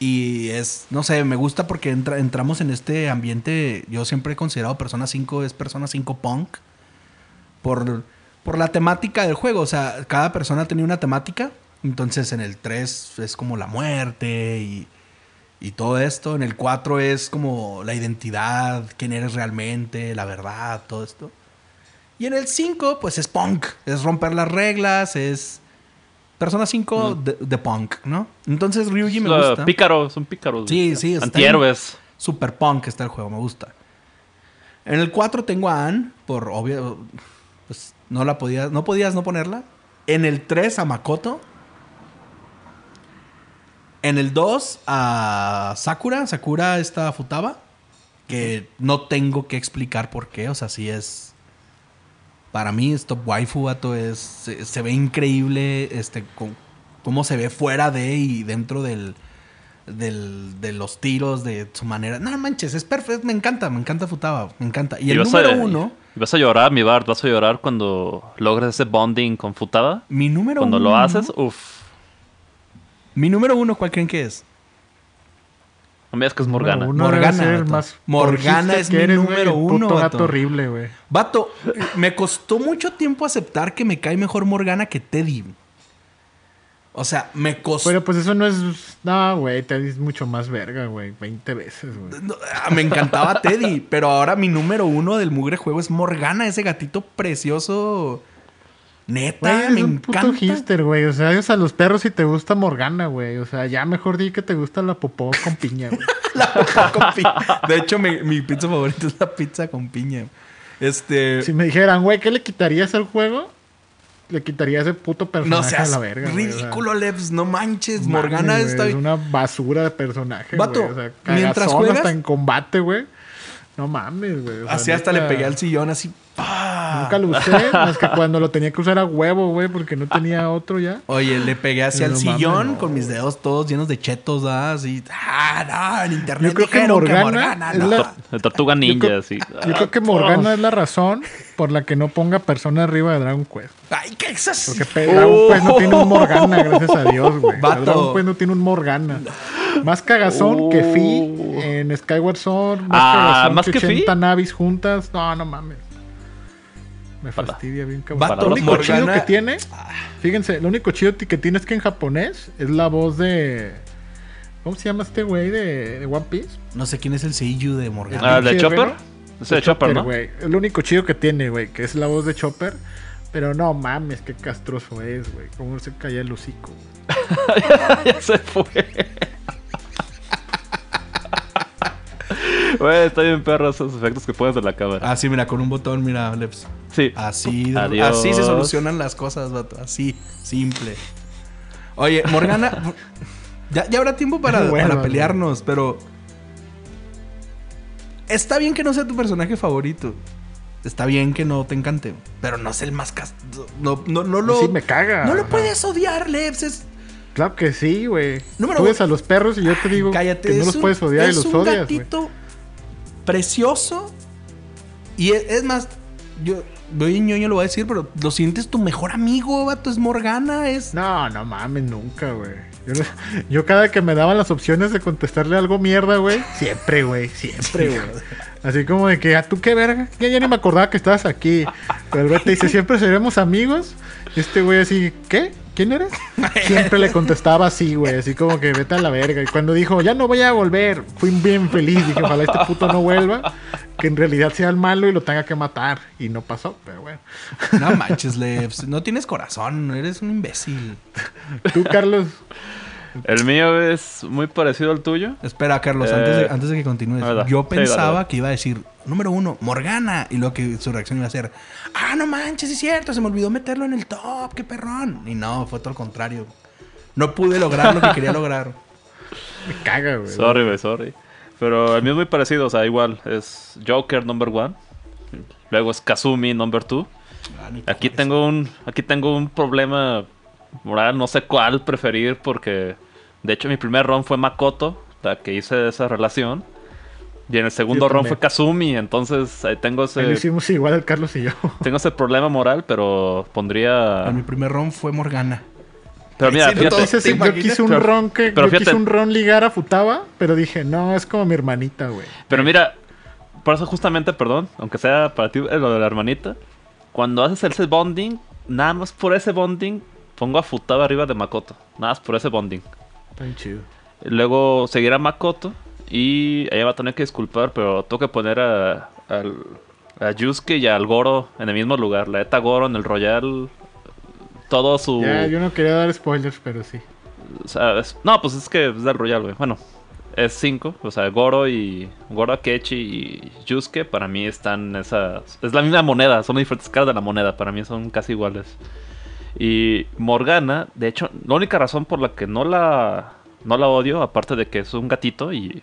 Y es, no sé, me gusta porque entra- entramos en este ambiente. Yo siempre he considerado Persona 5 es Persona 5 Punk. Por, por la temática del juego. O sea, cada persona tenía una temática. Entonces en el 3 es como la muerte y, y todo esto. En el 4 es como la identidad, quién eres realmente, la verdad, todo esto. Y en el 5, pues es punk. Es romper las reglas, es. Persona 5 de, de punk, ¿no? Entonces Ryuji me Uh, gusta. Pícaros, son pícaros. Sí, sí, está Antihéroes. Super punk está el juego, me gusta. En el 4 tengo a Anne, por obvio. Pues no la podías, no podías no ponerla. En el 3 a Makoto. En el 2 a Sakura. Sakura está Futaba. Que no tengo que explicar por qué. O sea, sí es. Para mí, es top waifu, vato. Es, se, se ve increíble. Este. con- cómo se ve fuera de y dentro del del, de los tiros, de su manera. No manches, es perfecto. Me encanta, me encanta Futaba. Me encanta. Y el número a, uno, y vas a llorar, mi Bart. Vas a llorar cuando logres ese bonding con Futada. mi número Cuando uno. lo haces, uff. Mi número uno, ¿cuál creen que es? No me digas que es Morgana. Morgana, vato. más Morgana es que mi eres, número uno, Puto vato. gato horrible, güey. Vato, me costó mucho tiempo aceptar que me cae mejor Morgana que Teddy. O sea, me costó. Pero pues eso no es. No, güey, te dices mucho más verga, güey. 20 veces, güey. No, ah, me encantaba Teddy, pero ahora mi número uno del mugre juego es Morgana, ese gatito precioso. Neta, Güey, me un puto hister, güey. O sea, adiós a los perros si te gusta Morgana, güey. O sea, ya mejor di que te gusta la popó con piña, güey. <laughs> La pizza con piña. De hecho, mi, mi pizza favorita es la pizza con piña. Este. Si me dijeran, güey, ¿qué le quitarías al juego? Le quitaría ese puto no personaje seas a la verga, güey. O sea, ridículo, Lebs. No manches. Morgana güey, está Es una basura de personaje, Vato, güey. O sea, mientras juegas- hasta en combate, güey. No mames, güey. O sea, Así hasta le pegué al sillón, así. ¡pah! Nunca lo usé, <laughs> más que cuando lo tenía que usar a huevo, güey, porque no tenía otro ya. Oye, le pegué hacia No el mames, sillón no, con mis dedos todos llenos de chetos, ¿ah? Así. Ah, no, en internet Yo creo que Morgana es no. la- Tortuga Ninja, así. Yo creo que Morgana es la razón por la que no ponga persona arriba de Dragon Quest. Ay, ¿qué es eso? Porque Dragon Quest no tiene un Morgana, <laughs> gracias a Dios, güey. Vato. Dragon Quest no tiene un Morgana. Más cagazón que Fi Oh. en Skyward Sword. Más Ah, cagazón ¿más que, que Fi? 80 navis juntas. No, no mames. Me Para- fastidia bien cabrón. Vato, lo único chido que tiene, fíjense, lo único chido que tiene es que en japonés es la voz de. ¿Cómo se llama este güey de, de One Piece? No sé quién es el Seiyuu de Morgana. Ah, ¿de Chopper? guerrero. Ese de Chopper, ¿no? güey. Es lo único chido que tiene, güey, que es la voz de Chopper. Pero no mames, qué castroso es, güey. Cómo se calla el hocico. <laughs> ya se fue. Güey, está bien perro esos efectos que pones de la cámara. Ah, sí, mira, con un botón, mira, Lebs. Sí. Así, Adiós. así se solucionan las cosas, vato. Así, simple. Oye, Morgana, <laughs> ya, ya habrá tiempo para, Bueno, para pelearnos, pero. Está bien que no sea tu personaje favorito. Está bien que no te encante. Pero no es el más cast... No, no, no lo. Sí, me caga. No lo ajá. puedes odiar, Lebs. Es. Claro que sí, güey. Tú ves a los perros y yo te digo Cállate. que no es los un- puedes odiar y es los un odias, güey. gatito precioso. Y es, es más, yo, doy ñoño lo voy a decir, pero lo sientes tu mejor amigo, vato. Es Morgana, es. No, no mames, nunca, güey. Yo cada que me daban las opciones de contestarle algo mierda, güey, siempre, güey, siempre, güey. Así como de que, ¿a tú qué verga? Ya, ya ni me acordaba que estabas aquí. Pero el güey te dice, siempre seremos amigos. Y este güey así, ¿qué? ¿Quién eres? Siempre le contestaba así, güey, así como que vete a la verga. Y cuando dijo, ya no voy a volver, fui bien feliz. Dije, ojalá este puto no vuelva. que en realidad sea el malo y lo tenga que matar. Y no pasó, pero bueno. No manches, Lev. No tienes corazón. Eres un imbécil. Tú, Carlos. El mío es muy parecido al tuyo. Espera, Carlos, Eh, antes, de, antes de que continúes. Yo sí, pensaba dale, dale. que iba a decir, número uno, Morgana. Y luego que su reacción iba a ser, ah, no manches, es cierto, se me olvidó meterlo en el top, qué perrón. Y no, fue todo lo contrario. No pude lograr lo que quería lograr. <laughs> Me caga, güey. Sorry, güey, sorry. Pero el mío es muy parecido, o sea, igual. Es Joker number one. Luego es Kazumi number two. Ah, Aquí tengo un, aquí tengo un problema moral, no sé cuál preferir porque de hecho mi primer ron fue Makoto, la que hice esa relación. Y en el segundo ron fue Kazumi, entonces ahí tengo Ahí lo ese, hicimos igual el Carlos y yo. <laughs> tengo ese problema moral, pero pondría... Mi primer ron fue Morgana. Pero mira, Sí, fíjate, Ese sí, ¿te yo quise un Pero- ron que pero yo quise un ron ligar a Futaba, pero dije, no, es como mi hermanita, güey. Pero mira, por eso justamente, perdón, aunque sea para ti eh, lo de la hermanita, cuando haces ese bonding, nada más por ese bonding, pongo a Futaba arriba de Makoto. Nada más por ese bonding. Chido. Luego seguirá Makoto y ella va a tener que disculpar, pero tengo que poner a, al- a Yusuke y al Goro en el mismo lugar. La Eta Goro en el Royal, todo su... Ya, yo no quería dar spoilers, pero sí. o sea, es- no, pues es que es del Royal, güey. Bueno, es cinco. O sea, Goro y Goro Akechi y Yusuke para mí están esa es la misma moneda, son diferentes caras de la moneda, para mí son casi iguales. Y Morgana, de hecho, la única razón por la que no la no la odio, aparte de que es un gatito y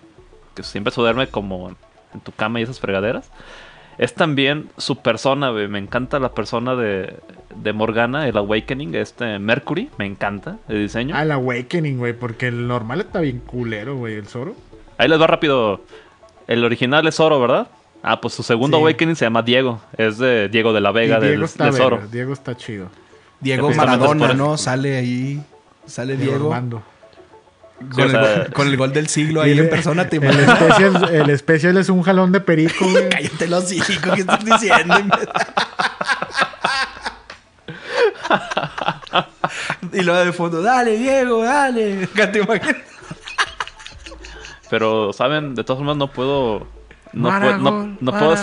que siempre se duerme como en tu cama y esas fregaderas, es también su persona, güey. Me encanta la persona de, de Morgana, el Awakening, este Mercury, me encanta el diseño. Ah, el Awakening, güey, porque el normal está bien culero, güey, el Zoro. Ahí les va rápido. El original es Zoro, ¿verdad? Ah, pues su segundo Sí. Awakening se llama Diego. Es de Diego de la Vega, y del, Diego está de Zoro. Diego está chido. Diego Maradona. ¿no? Sale ahí. Sale Diego Diego. Armando. Con, sea- el gol, con el gol del siglo ahí el- en persona. Te El especial, el especial es un jalón de perico, <laughs> güey. Cállate los hijos, ¿qué estás diciendo? <laughs> y luego de fondo, dale, Diego, dale. <laughs> ¿Qué te imaginas? Pero, ¿saben? De todas formas no puedo... No, puedo, no, no puedo.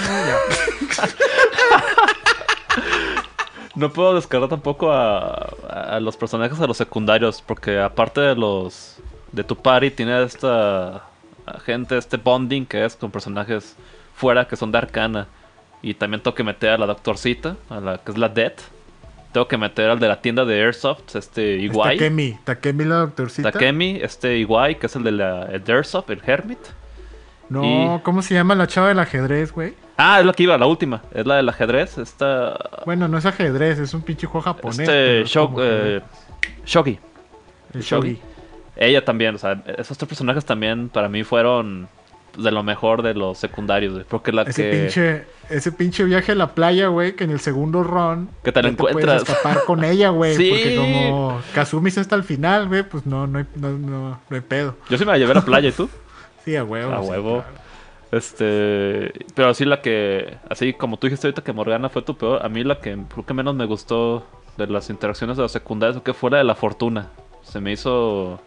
No puedo descargar tampoco a, a los personajes a los secundarios. Porque aparte de los... De tu party, tiene esta gente, este bonding que es con personajes fuera que son de Arcana. Y también tengo que meter a la doctorcita, a la que es la Death. Tengo que meter al de la tienda de Airsoft, este Es Iguay. Takemi. Takemi la doctorcita. Takemi, este Iguay, que es el de la el de Airsoft, el Hermit. No, Y- ¿cómo se llama la chava del ajedrez, güey? Ah, es la que iba, la última. Es la del ajedrez. Esta. Bueno, no es ajedrez, es un pinche juego japonés. este. Shog- eh, Shogi. el Shogi. shogi. Ella también, o sea, esos tres personajes también para mí fueron de lo mejor de los secundarios, güey, Porque la Ese que. pinche, ese pinche viaje a la playa, güey, que en el segundo run Que te la ya puedes encuentras. escapar con <laughs> ella, güey. Sí. Porque como Kazumi está hasta el final, güey, pues no, no hay, no, no, no hay pedo. Yo sí me la llevé a la playa, ¿y tú? Sí, a huevo. A sí, huevo. claro. Este. Pero sí, la que. Así como tú dijiste ahorita que Morgana fue tu peor. A mí la que creo que menos me gustó de las interacciones de los secundarios fue que fuera de la fortuna. Se me hizo.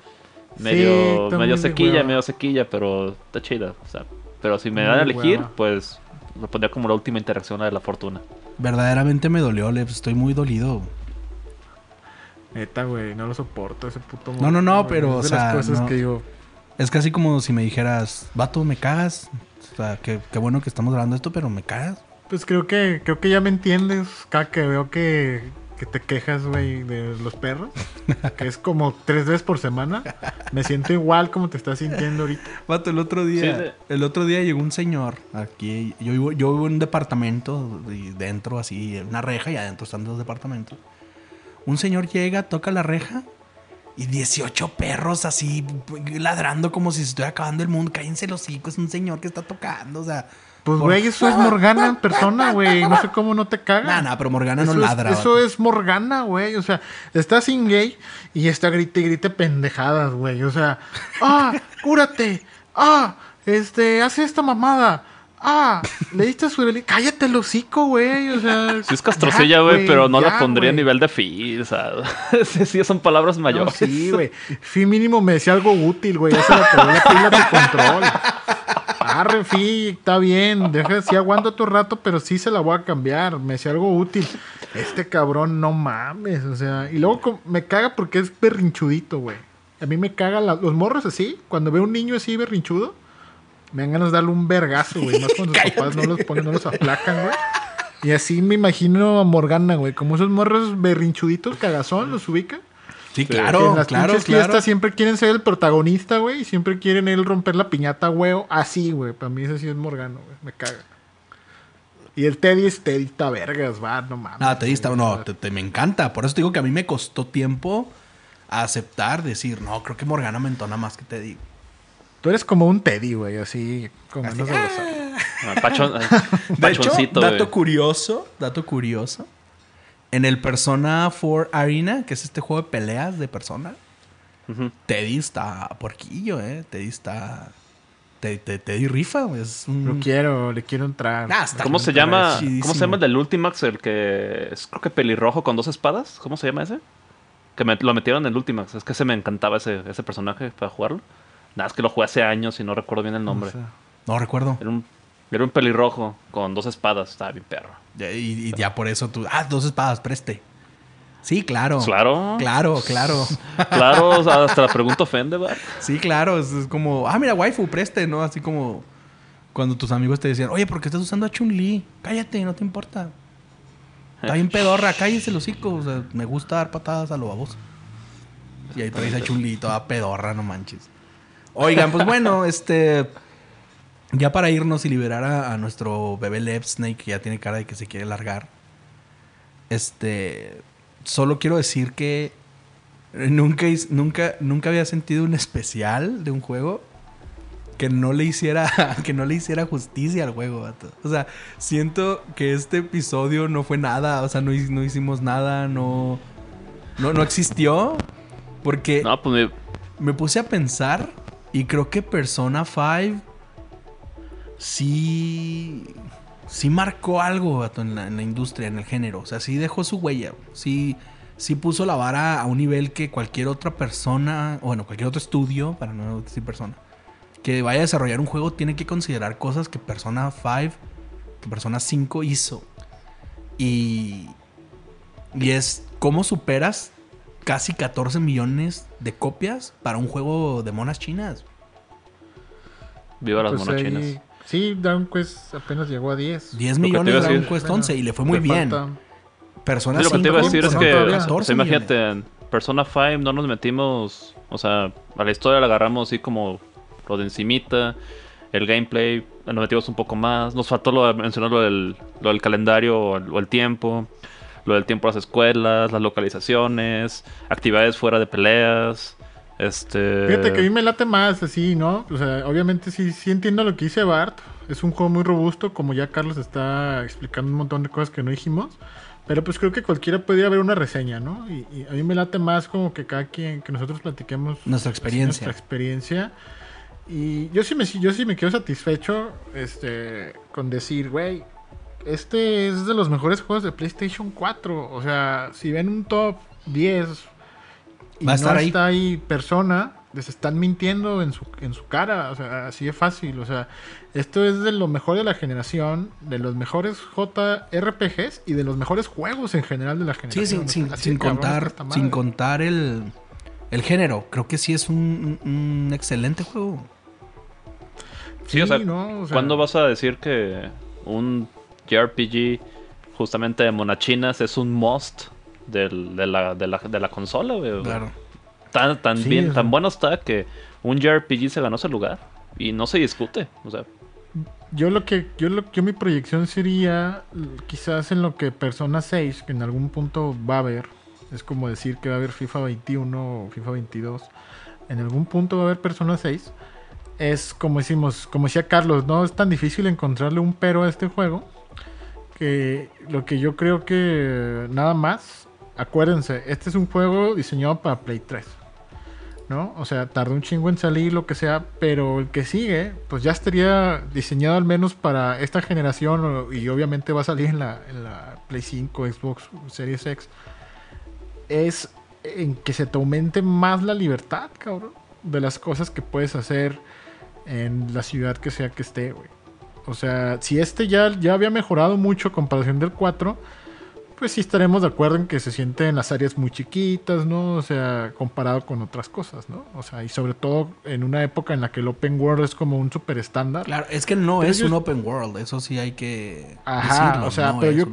Medio, medio sequilla, medio sequilla, pero está chida. O sea, pero si me dan a elegir, hueva. pues lo pondría como la última interacción la de la fortuna. Verdaderamente me dolió, Lev. Estoy muy dolido. Neta, güey, no lo soporto ese puto No, no, no, pero, Es o de las sea, cosas no. que digo, Es casi como si me dijeras, vato, me cagas. O sea, qué, qué bueno que estamos grabando esto, pero me cagas. pues creo que creo que ya me entiendes, cada que veo que, que te quejas, güey, de los perros, que es como tres veces por semana, me siento igual como te estás sintiendo ahorita. Vato, el otro día, Sí, sí. el otro día llegó un señor aquí. Yo vivo, yo vivo en un departamento y dentro así, una reja y adentro están dos departamentos. Un señor llega, toca la reja y 18 perros así ladrando como si se estuviera acabando el mundo. Cállense los es un señor que está tocando, o sea. Pues, por- güey, eso es Morgana en persona, güey. No sé cómo no te caga. Nah, nah, pero Morgana eso no es, ladra. Eso es Morgana, güey. O sea, está sin gay y está grite y grite pendejadas, güey. O sea, ah, cúrate. Ah, este, hace esta mamada. Ah, le diste a su bebé. Cállate el hocico, güey. O sea, Sí es castrocilla, güey, pero no la pondría a nivel de fi. O sea, <laughs> sí, son palabras No, mayores. sí, güey. Fi mínimo me decía algo útil, güey. Ya se la pila a tu control. arre, fi, está bien, deja, sí aguanto tu rato, pero sí se la voy a cambiar, me hacía algo útil. Este cabrón, no mames, o sea, y luego me caga porque es berrinchudito, güey. A mí me caga la- los morros así, cuando veo un niño así berrinchudo, me dan ganas de darle un vergazo, güey, más cuando <laughs> sus papás no los ponen, no los aplacan, güey. Y así me imagino a Morgana, güey, como esos morros berrinchuditos, cagazón, los ubica. Sí, Que en claro, las claro, pinches claro. fiestas siempre quieren ser el protagonista, güey. Y siempre quieren él romper la piñata, güey. Así, güey. Para mí ese sí es Morgano, güey. Me caga. Y el Teddy es Teddy está vergas, va, no mames. Ah, te diste, güey. no, te, te- me encanta. Por eso te digo que a mí me costó tiempo aceptar, decir, no, creo que Morgana me entona más que te digo. Tú eres como un Teddy, güey, así, con ganas de abrazar. Ah, pachón- <laughs> De hecho, pachoncito, dato curioso, dato curioso. En el Persona 4 Arena, que es este juego de peleas de persona. Teddy está porquillo, eh. Teddy está. Te- te- Teddy rifa, güey. Es un. Lo quiero, le quiero entrar. Ah, está ¿Cómo se llama? chidísimo. ¿Cómo se llama el del Ultimax? El que es creo que pelirrojo con dos espadas. ¿Cómo se llama ese? Que me- lo metieron en el Ultimax. Es que se me encantaba ese, ese personaje para jugarlo. Nada, es que lo jugué hace años y no recuerdo bien el nombre. No recuerdo. Era un, era un pelirrojo con dos espadas. Estaba bien perro. Y, y ya por eso tú. Ah, dos espadas, preste. Sí, claro. Claro. Claro, claro. <laughs> Claro, hasta la pregunta ofende, ¿va? Sí, claro. Es, es como, ah, mira, waifu, preste, ¿no? Así como cuando tus amigos te decían, oye, ¿por qué estás usando a Chun-Li? Cállate, no te importa. Está bien pedorra, cállese el hocico. O sea, me gusta dar patadas a lo baboso. Y ahí traes a Chun-Li toda pedorra, no manches. Oigan, pues bueno, este. Ya para irnos y liberar a, a nuestro bebé Lev Snake, que ya tiene cara de que se quiere largar. Este. Solo quiero decir que nunca, nunca, nunca había sentido un especial de un juego que no le hiciera <laughs> que no le hiciera justicia al juego, vato. O sea, siento que este episodio no fue nada, o sea, no hicimos nada, no no no existió porque No, pues me- me puse a pensar y creo que Persona 5 sí sí marcó algo en, la, industria, en el género. O sea, sí dejó su huella. Sí, sí puso la vara a un nivel que cualquier otra persona, bueno, cualquier otro estudio, para no decir persona, que vaya a desarrollar un juego tiene que considerar cosas que Persona 5, que Persona 5 hizo. Y, y es cómo superas casi 14 millones de copias para un juego de monas chinas. viva las pues monas ahí- chinas. Sí, Dragon Quest apenas llegó a 10. 10 Lo que te millones decir. Quest Bueno, 11 y le fue muy le bien. falta- Persona Sí, lo que te iba a 5, decir es no, que, todavía. o sea, 14 imagínate, en Persona 5 no nos metimos, o sea, a la historia la agarramos así como lo de encimita, el gameplay, nos metimos un poco más, nos faltó lo de mencionar lo del, lo del calendario o el, o el tiempo, lo del tiempo a las escuelas, las localizaciones, actividades fuera de peleas, este... Fíjate que a mí me late más así, ¿no? O sea, obviamente sí, sí entiendo lo que dice Bart. Es un juego muy robusto, como ya Carlos está explicando un montón de cosas que no dijimos. Pero pues creo que cualquiera podría ver una reseña, ¿no? Y, y a mí me late más como que cada quien, que nosotros platiquemos Nuestra experiencia. Nuestra experiencia. Y yo sí me, yo sí me quedo satisfecho este, con decir, güey, este es de los mejores juegos de PlayStation 4. O sea, si ven un top 10 y Va a estar no ahí. está ahí persona, les están mintiendo en su, en su cara. O sea, así es fácil. O sea, esto es de lo mejor de la generación, de los mejores JRPGs y de los mejores juegos en general de la Sí, generación. sin, sin- contar, sin contar el, el género. Creo que sí es un, excelente juego. Sí, o sea, ¿no? O sea, ¿Cuándo vas a decir que un JRPG justamente de monachinas es un must del- de, la, de, la, de la consola, güey? Claro. Tan, tan Sí, bien, o tan bueno está que un JRPG se ganó ese lugar y no se discute. O sea, Yo lo que, yo lo yo mi proyección sería quizás en lo que Persona 6, que en algún punto va a haber, es como decir que va a haber FIFA 21 o FIFA 22, en algún punto va a haber Persona 6, es como decimos, como decía Carlos, no es tan difícil encontrarle un pero a este juego, que lo que yo creo que nada más, acuérdense, este es un juego diseñado para Play 3. ¿no? O sea, tardó un chingo en salir, lo que sea, pero el que sigue, pues ya estaría diseñado al menos para esta generación y obviamente va a salir en la, en la Play 5, Xbox Series X. Es en que se te aumente más la libertad, cabrón, de las cosas que puedes hacer en la ciudad que sea que esté, güey. O sea, si este ya, ya había mejorado mucho comparación del 4, pues sí estaremos de acuerdo en que se siente en las áreas muy chiquitas, ¿no? O sea, comparado con otras cosas, ¿no? O sea, y sobre todo en una época en la que el open world es como un super estándar. Claro, es que no es un open world, eso sí hay que Ajá, decirlo, o sea, pero yo,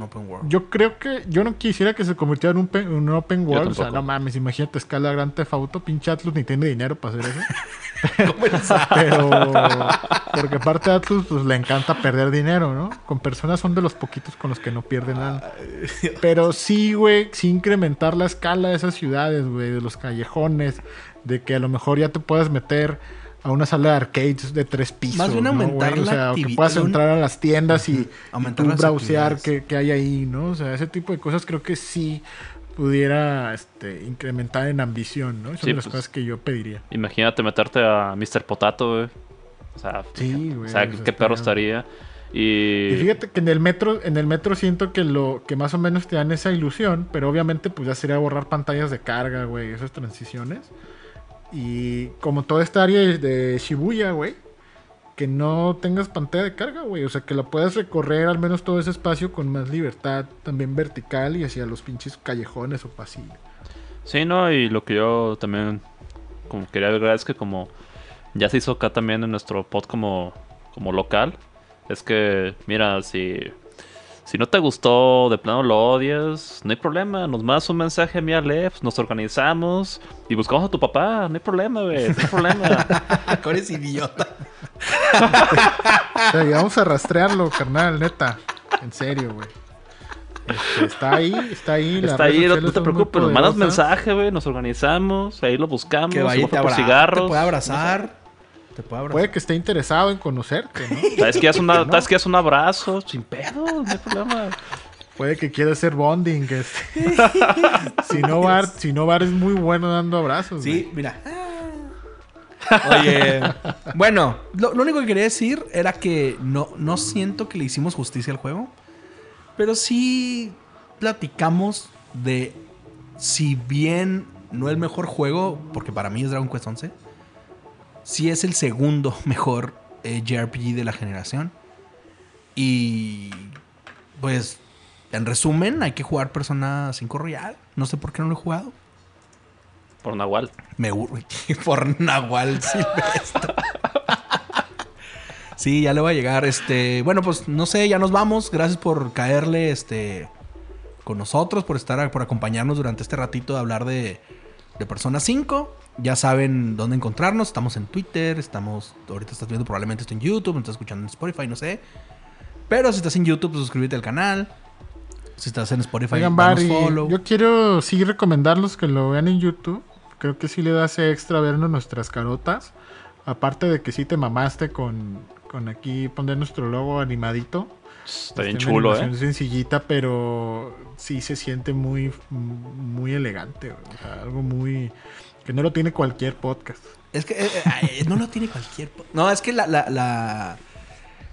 yo creo que yo no quisiera que se convirtiera en un, un open world, o sea, no mames, imagínate escala Gran Theft Auto, pinche Atlus ni tiene dinero para hacer eso. <laughs> <laughs> pero porque aparte a Atlus pues le encanta perder dinero, ¿no? Con personas son de los poquitos con los que no pierden nada. Pero sí, güey, sí incrementar la escala de esas ciudades, güey, de los callejones, de que a lo mejor ya te puedas meter a una sala de arcades de tres pisos. Más bien aumentar ¿no, O sea, que puedas entrar a las tiendas y, aumentar y browsear que, hay ahí, ¿no? O sea, ese tipo de cosas creo que sí pudiera este, incrementar en ambición, ¿no? Esas son las pues, cosas que yo pediría. Imagínate meterte a Mr. Potato, güey. O sea, sí, güey, o sea ¿qué perro estaría? Y... fíjate que en el metro, en el metro siento que lo que más o menos te dan esa ilusión, pero obviamente pues ya sería borrar pantallas de carga, güey, esas transiciones. Y como toda esta área de Shibuya, güey, que no tengas pantalla de carga, güey, o sea, que la puedas recorrer al menos todo ese espacio con más libertad, también vertical y hacia los pinches callejones o pasillos. Sí, no, y lo que yo también como quería agregar es que como ya se hizo acá también en nuestro pod como, como local, es que, mira, si, si no te gustó, de plano lo odias, no hay problema. Nos mandas un mensaje a mi Alef, nos organizamos y buscamos a tu papá. No hay problema, güey, no hay problema. <laughs> Eres idiota. <laughs> vamos a rastrearlo, carnal, neta. En serio, güey. Este, está ahí, está ahí. Está ahí, no, te preocupes, nos mandas mensaje, güey, nos organizamos, ahí lo buscamos, que vaya, te, cigarros. Te puede abrazar. Puede que esté interesado en conocerte, ¿no? <laughs> ¿Sabes que es, una, <laughs> que es un abrazo? Sin pedo, no hay problema. Puede que quiera hacer bonding. si, no, Bar, si no, Bar es muy bueno dando abrazos. Sí, mira. Oye, <laughs> bueno, lo, único que quería decir era que no, no siento que le hicimos justicia al juego, pero sí platicamos de si bien no el mejor juego, porque para mí es Dragon Quest 11, sí es el segundo <laughs> mejor eh, JRPG de la generación. Y pues, en resumen, hay que jugar Persona 5 Royal. No sé por qué no lo he jugado. Por Nahual. Me <laughs> por Nahual Silvestre. sí, ya le va a llegar. Este, bueno, pues no sé, ya nos vamos. Gracias por caerle este con nosotros, por estar por acompañarnos durante este ratito de hablar de, de Persona 5. Ya saben dónde encontrarnos. Estamos en Twitter. Estamos. Ahorita estás viendo probablemente esto en YouTube. estás escuchando en Spotify, no sé. Pero si estás en YouTube, pues suscríbete al canal. Si estás en Spotify, Oigan, follow. Yo quiero sí recomendarlos que lo vean en YouTube. Creo que sí le das extra vernos nuestras carotas. Aparte de que sí te mamaste con, con aquí poner nuestro logo animadito. Está bien chulo, ¿eh? sencillita, pero sí se siente muy, muy elegante. O sea, algo muy que no lo tiene cualquier podcast. Es que eh, eh, no lo tiene cualquier podcast. No, es que la... la,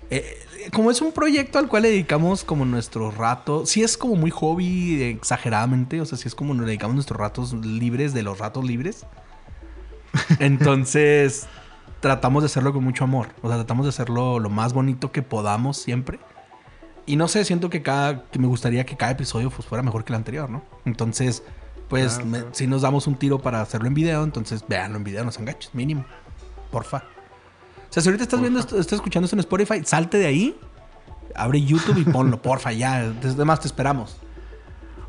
eh, como es un proyecto al cual le dedicamos como nuestro rato, sí es como muy hobby exageradamente, o sea, sí es como nos dedicamos nuestros ratos libres de los ratos libres. <laughs> Entonces, tratamos de hacerlo con mucho amor, o sea, tratamos de hacerlo lo más bonito que podamos siempre. Y no sé, siento que cada que me gustaría que cada episodio pues, fuera mejor que el anterior, ¿no? Entonces, pues si nos damos un tiro para hacerlo en video, entonces véanlo en video, no se enganches, mínimo. Porfa. O sea, si ahorita estás viendo, estás escuchando esto en Spotify, salte de ahí, abre YouTube y ponlo, <laughs> porfa, ya. Desde más te esperamos.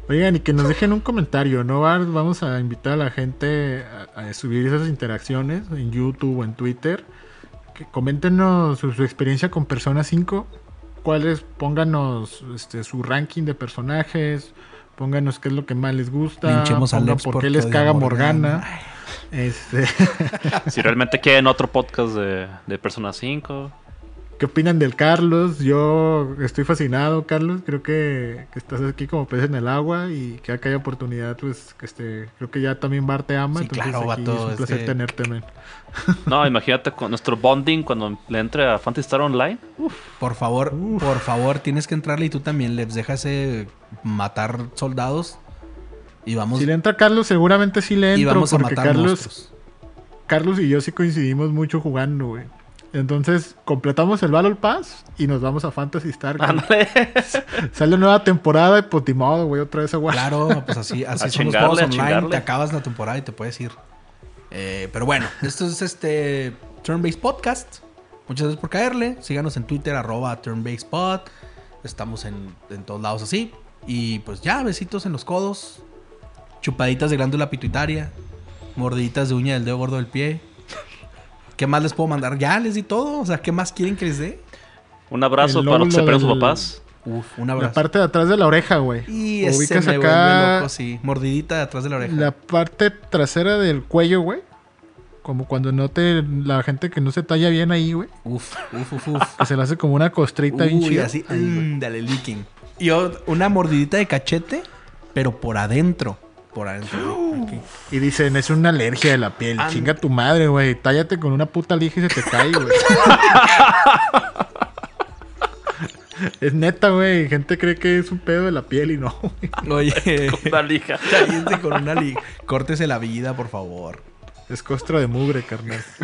Oigan, y que nos dejen un comentario, ¿no? Vamos a invitar a la gente a, subir esas interacciones en YouTube o en Twitter. Que coméntenos su, experiencia con Persona 5. Cuáles, pónganos este, su ranking de personajes Pónganos qué es lo que más les gusta. por qué les caga Morgana. Este... <laughs> si realmente quieren otro podcast de, de Persona 5. ¿Qué opinan del Carlos? Yo estoy fascinado, Carlos. Creo que, estás aquí como pez en el agua y que acá hay oportunidad, pues, que este, creo que ya también Bar te ama. Sí, claro, vato, es un placer tenerte, man. No, imagínate con nuestro bonding cuando le entre a Fantasy Star Online. Por favor, por favor, tienes que entrarle y tú también les déjase matar soldados y vamos. Si le entra Carlos, seguramente sí le entro. Y vamos a matar Carlos, Carlos y yo sí coincidimos mucho jugando, güey. Entonces, completamos el Battle Pass y nos vamos a Fantasy Star. Sale nueva temporada y pues ni modo, güey, otra vez a. Claro, pues así, <laughs> así A son los juegos online. Te acabas la temporada y te puedes ir. Eh, pero bueno, esto es este Turn-Based Podcast. Muchas gracias por caerle. Síganos en Twitter, arroba Turn-Based Pod. Estamos en, en todos lados así. Y pues ya, besitos en los codos. Chupaditas de glándula pituitaria. Mordiditas de uña del dedo gordo del pie. ¿Qué más les puedo mandar? Ya les di todo. O sea, ¿qué más quieren que les dé? Un abrazo El para los que se pelean sus del- papás. Uf, un La abrazo. parte de atrás de la oreja, güey. Y ese me acá loco, sí. Mordidita de atrás de la oreja. la parte trasera del cuello, güey. Como cuando no te... La gente que no se talla bien ahí, güey. Uf, uf, uf, uf. Que se le hace como una costrita bien Uy, chida. así, mm, dale, leaking. Y una mordidita de cachete, pero por adentro. Por adentro. aquí. Y dicen, es una alergia de la piel. And- Chinga tu madre, güey. Tállate con una puta lija y se te cae, güey. <laughs> es neta, güey. Gente cree que es un pedo de la piel y no, güey. Oye, <laughs> Una lija. cállense con una li... Córtese la vida, por favor. Es costra de mugre, carnal. <laughs>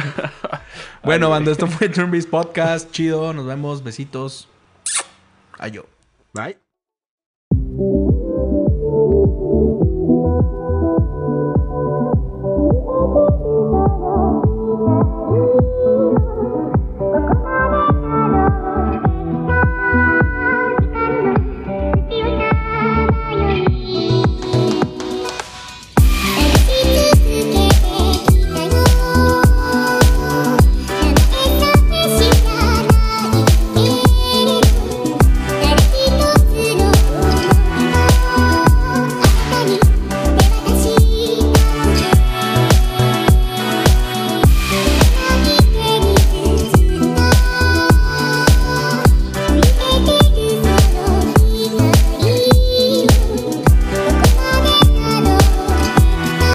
Bueno, banda, esto fue Turn Based Podcast. Chido, nos vemos. Besitos. Ayo. Bye.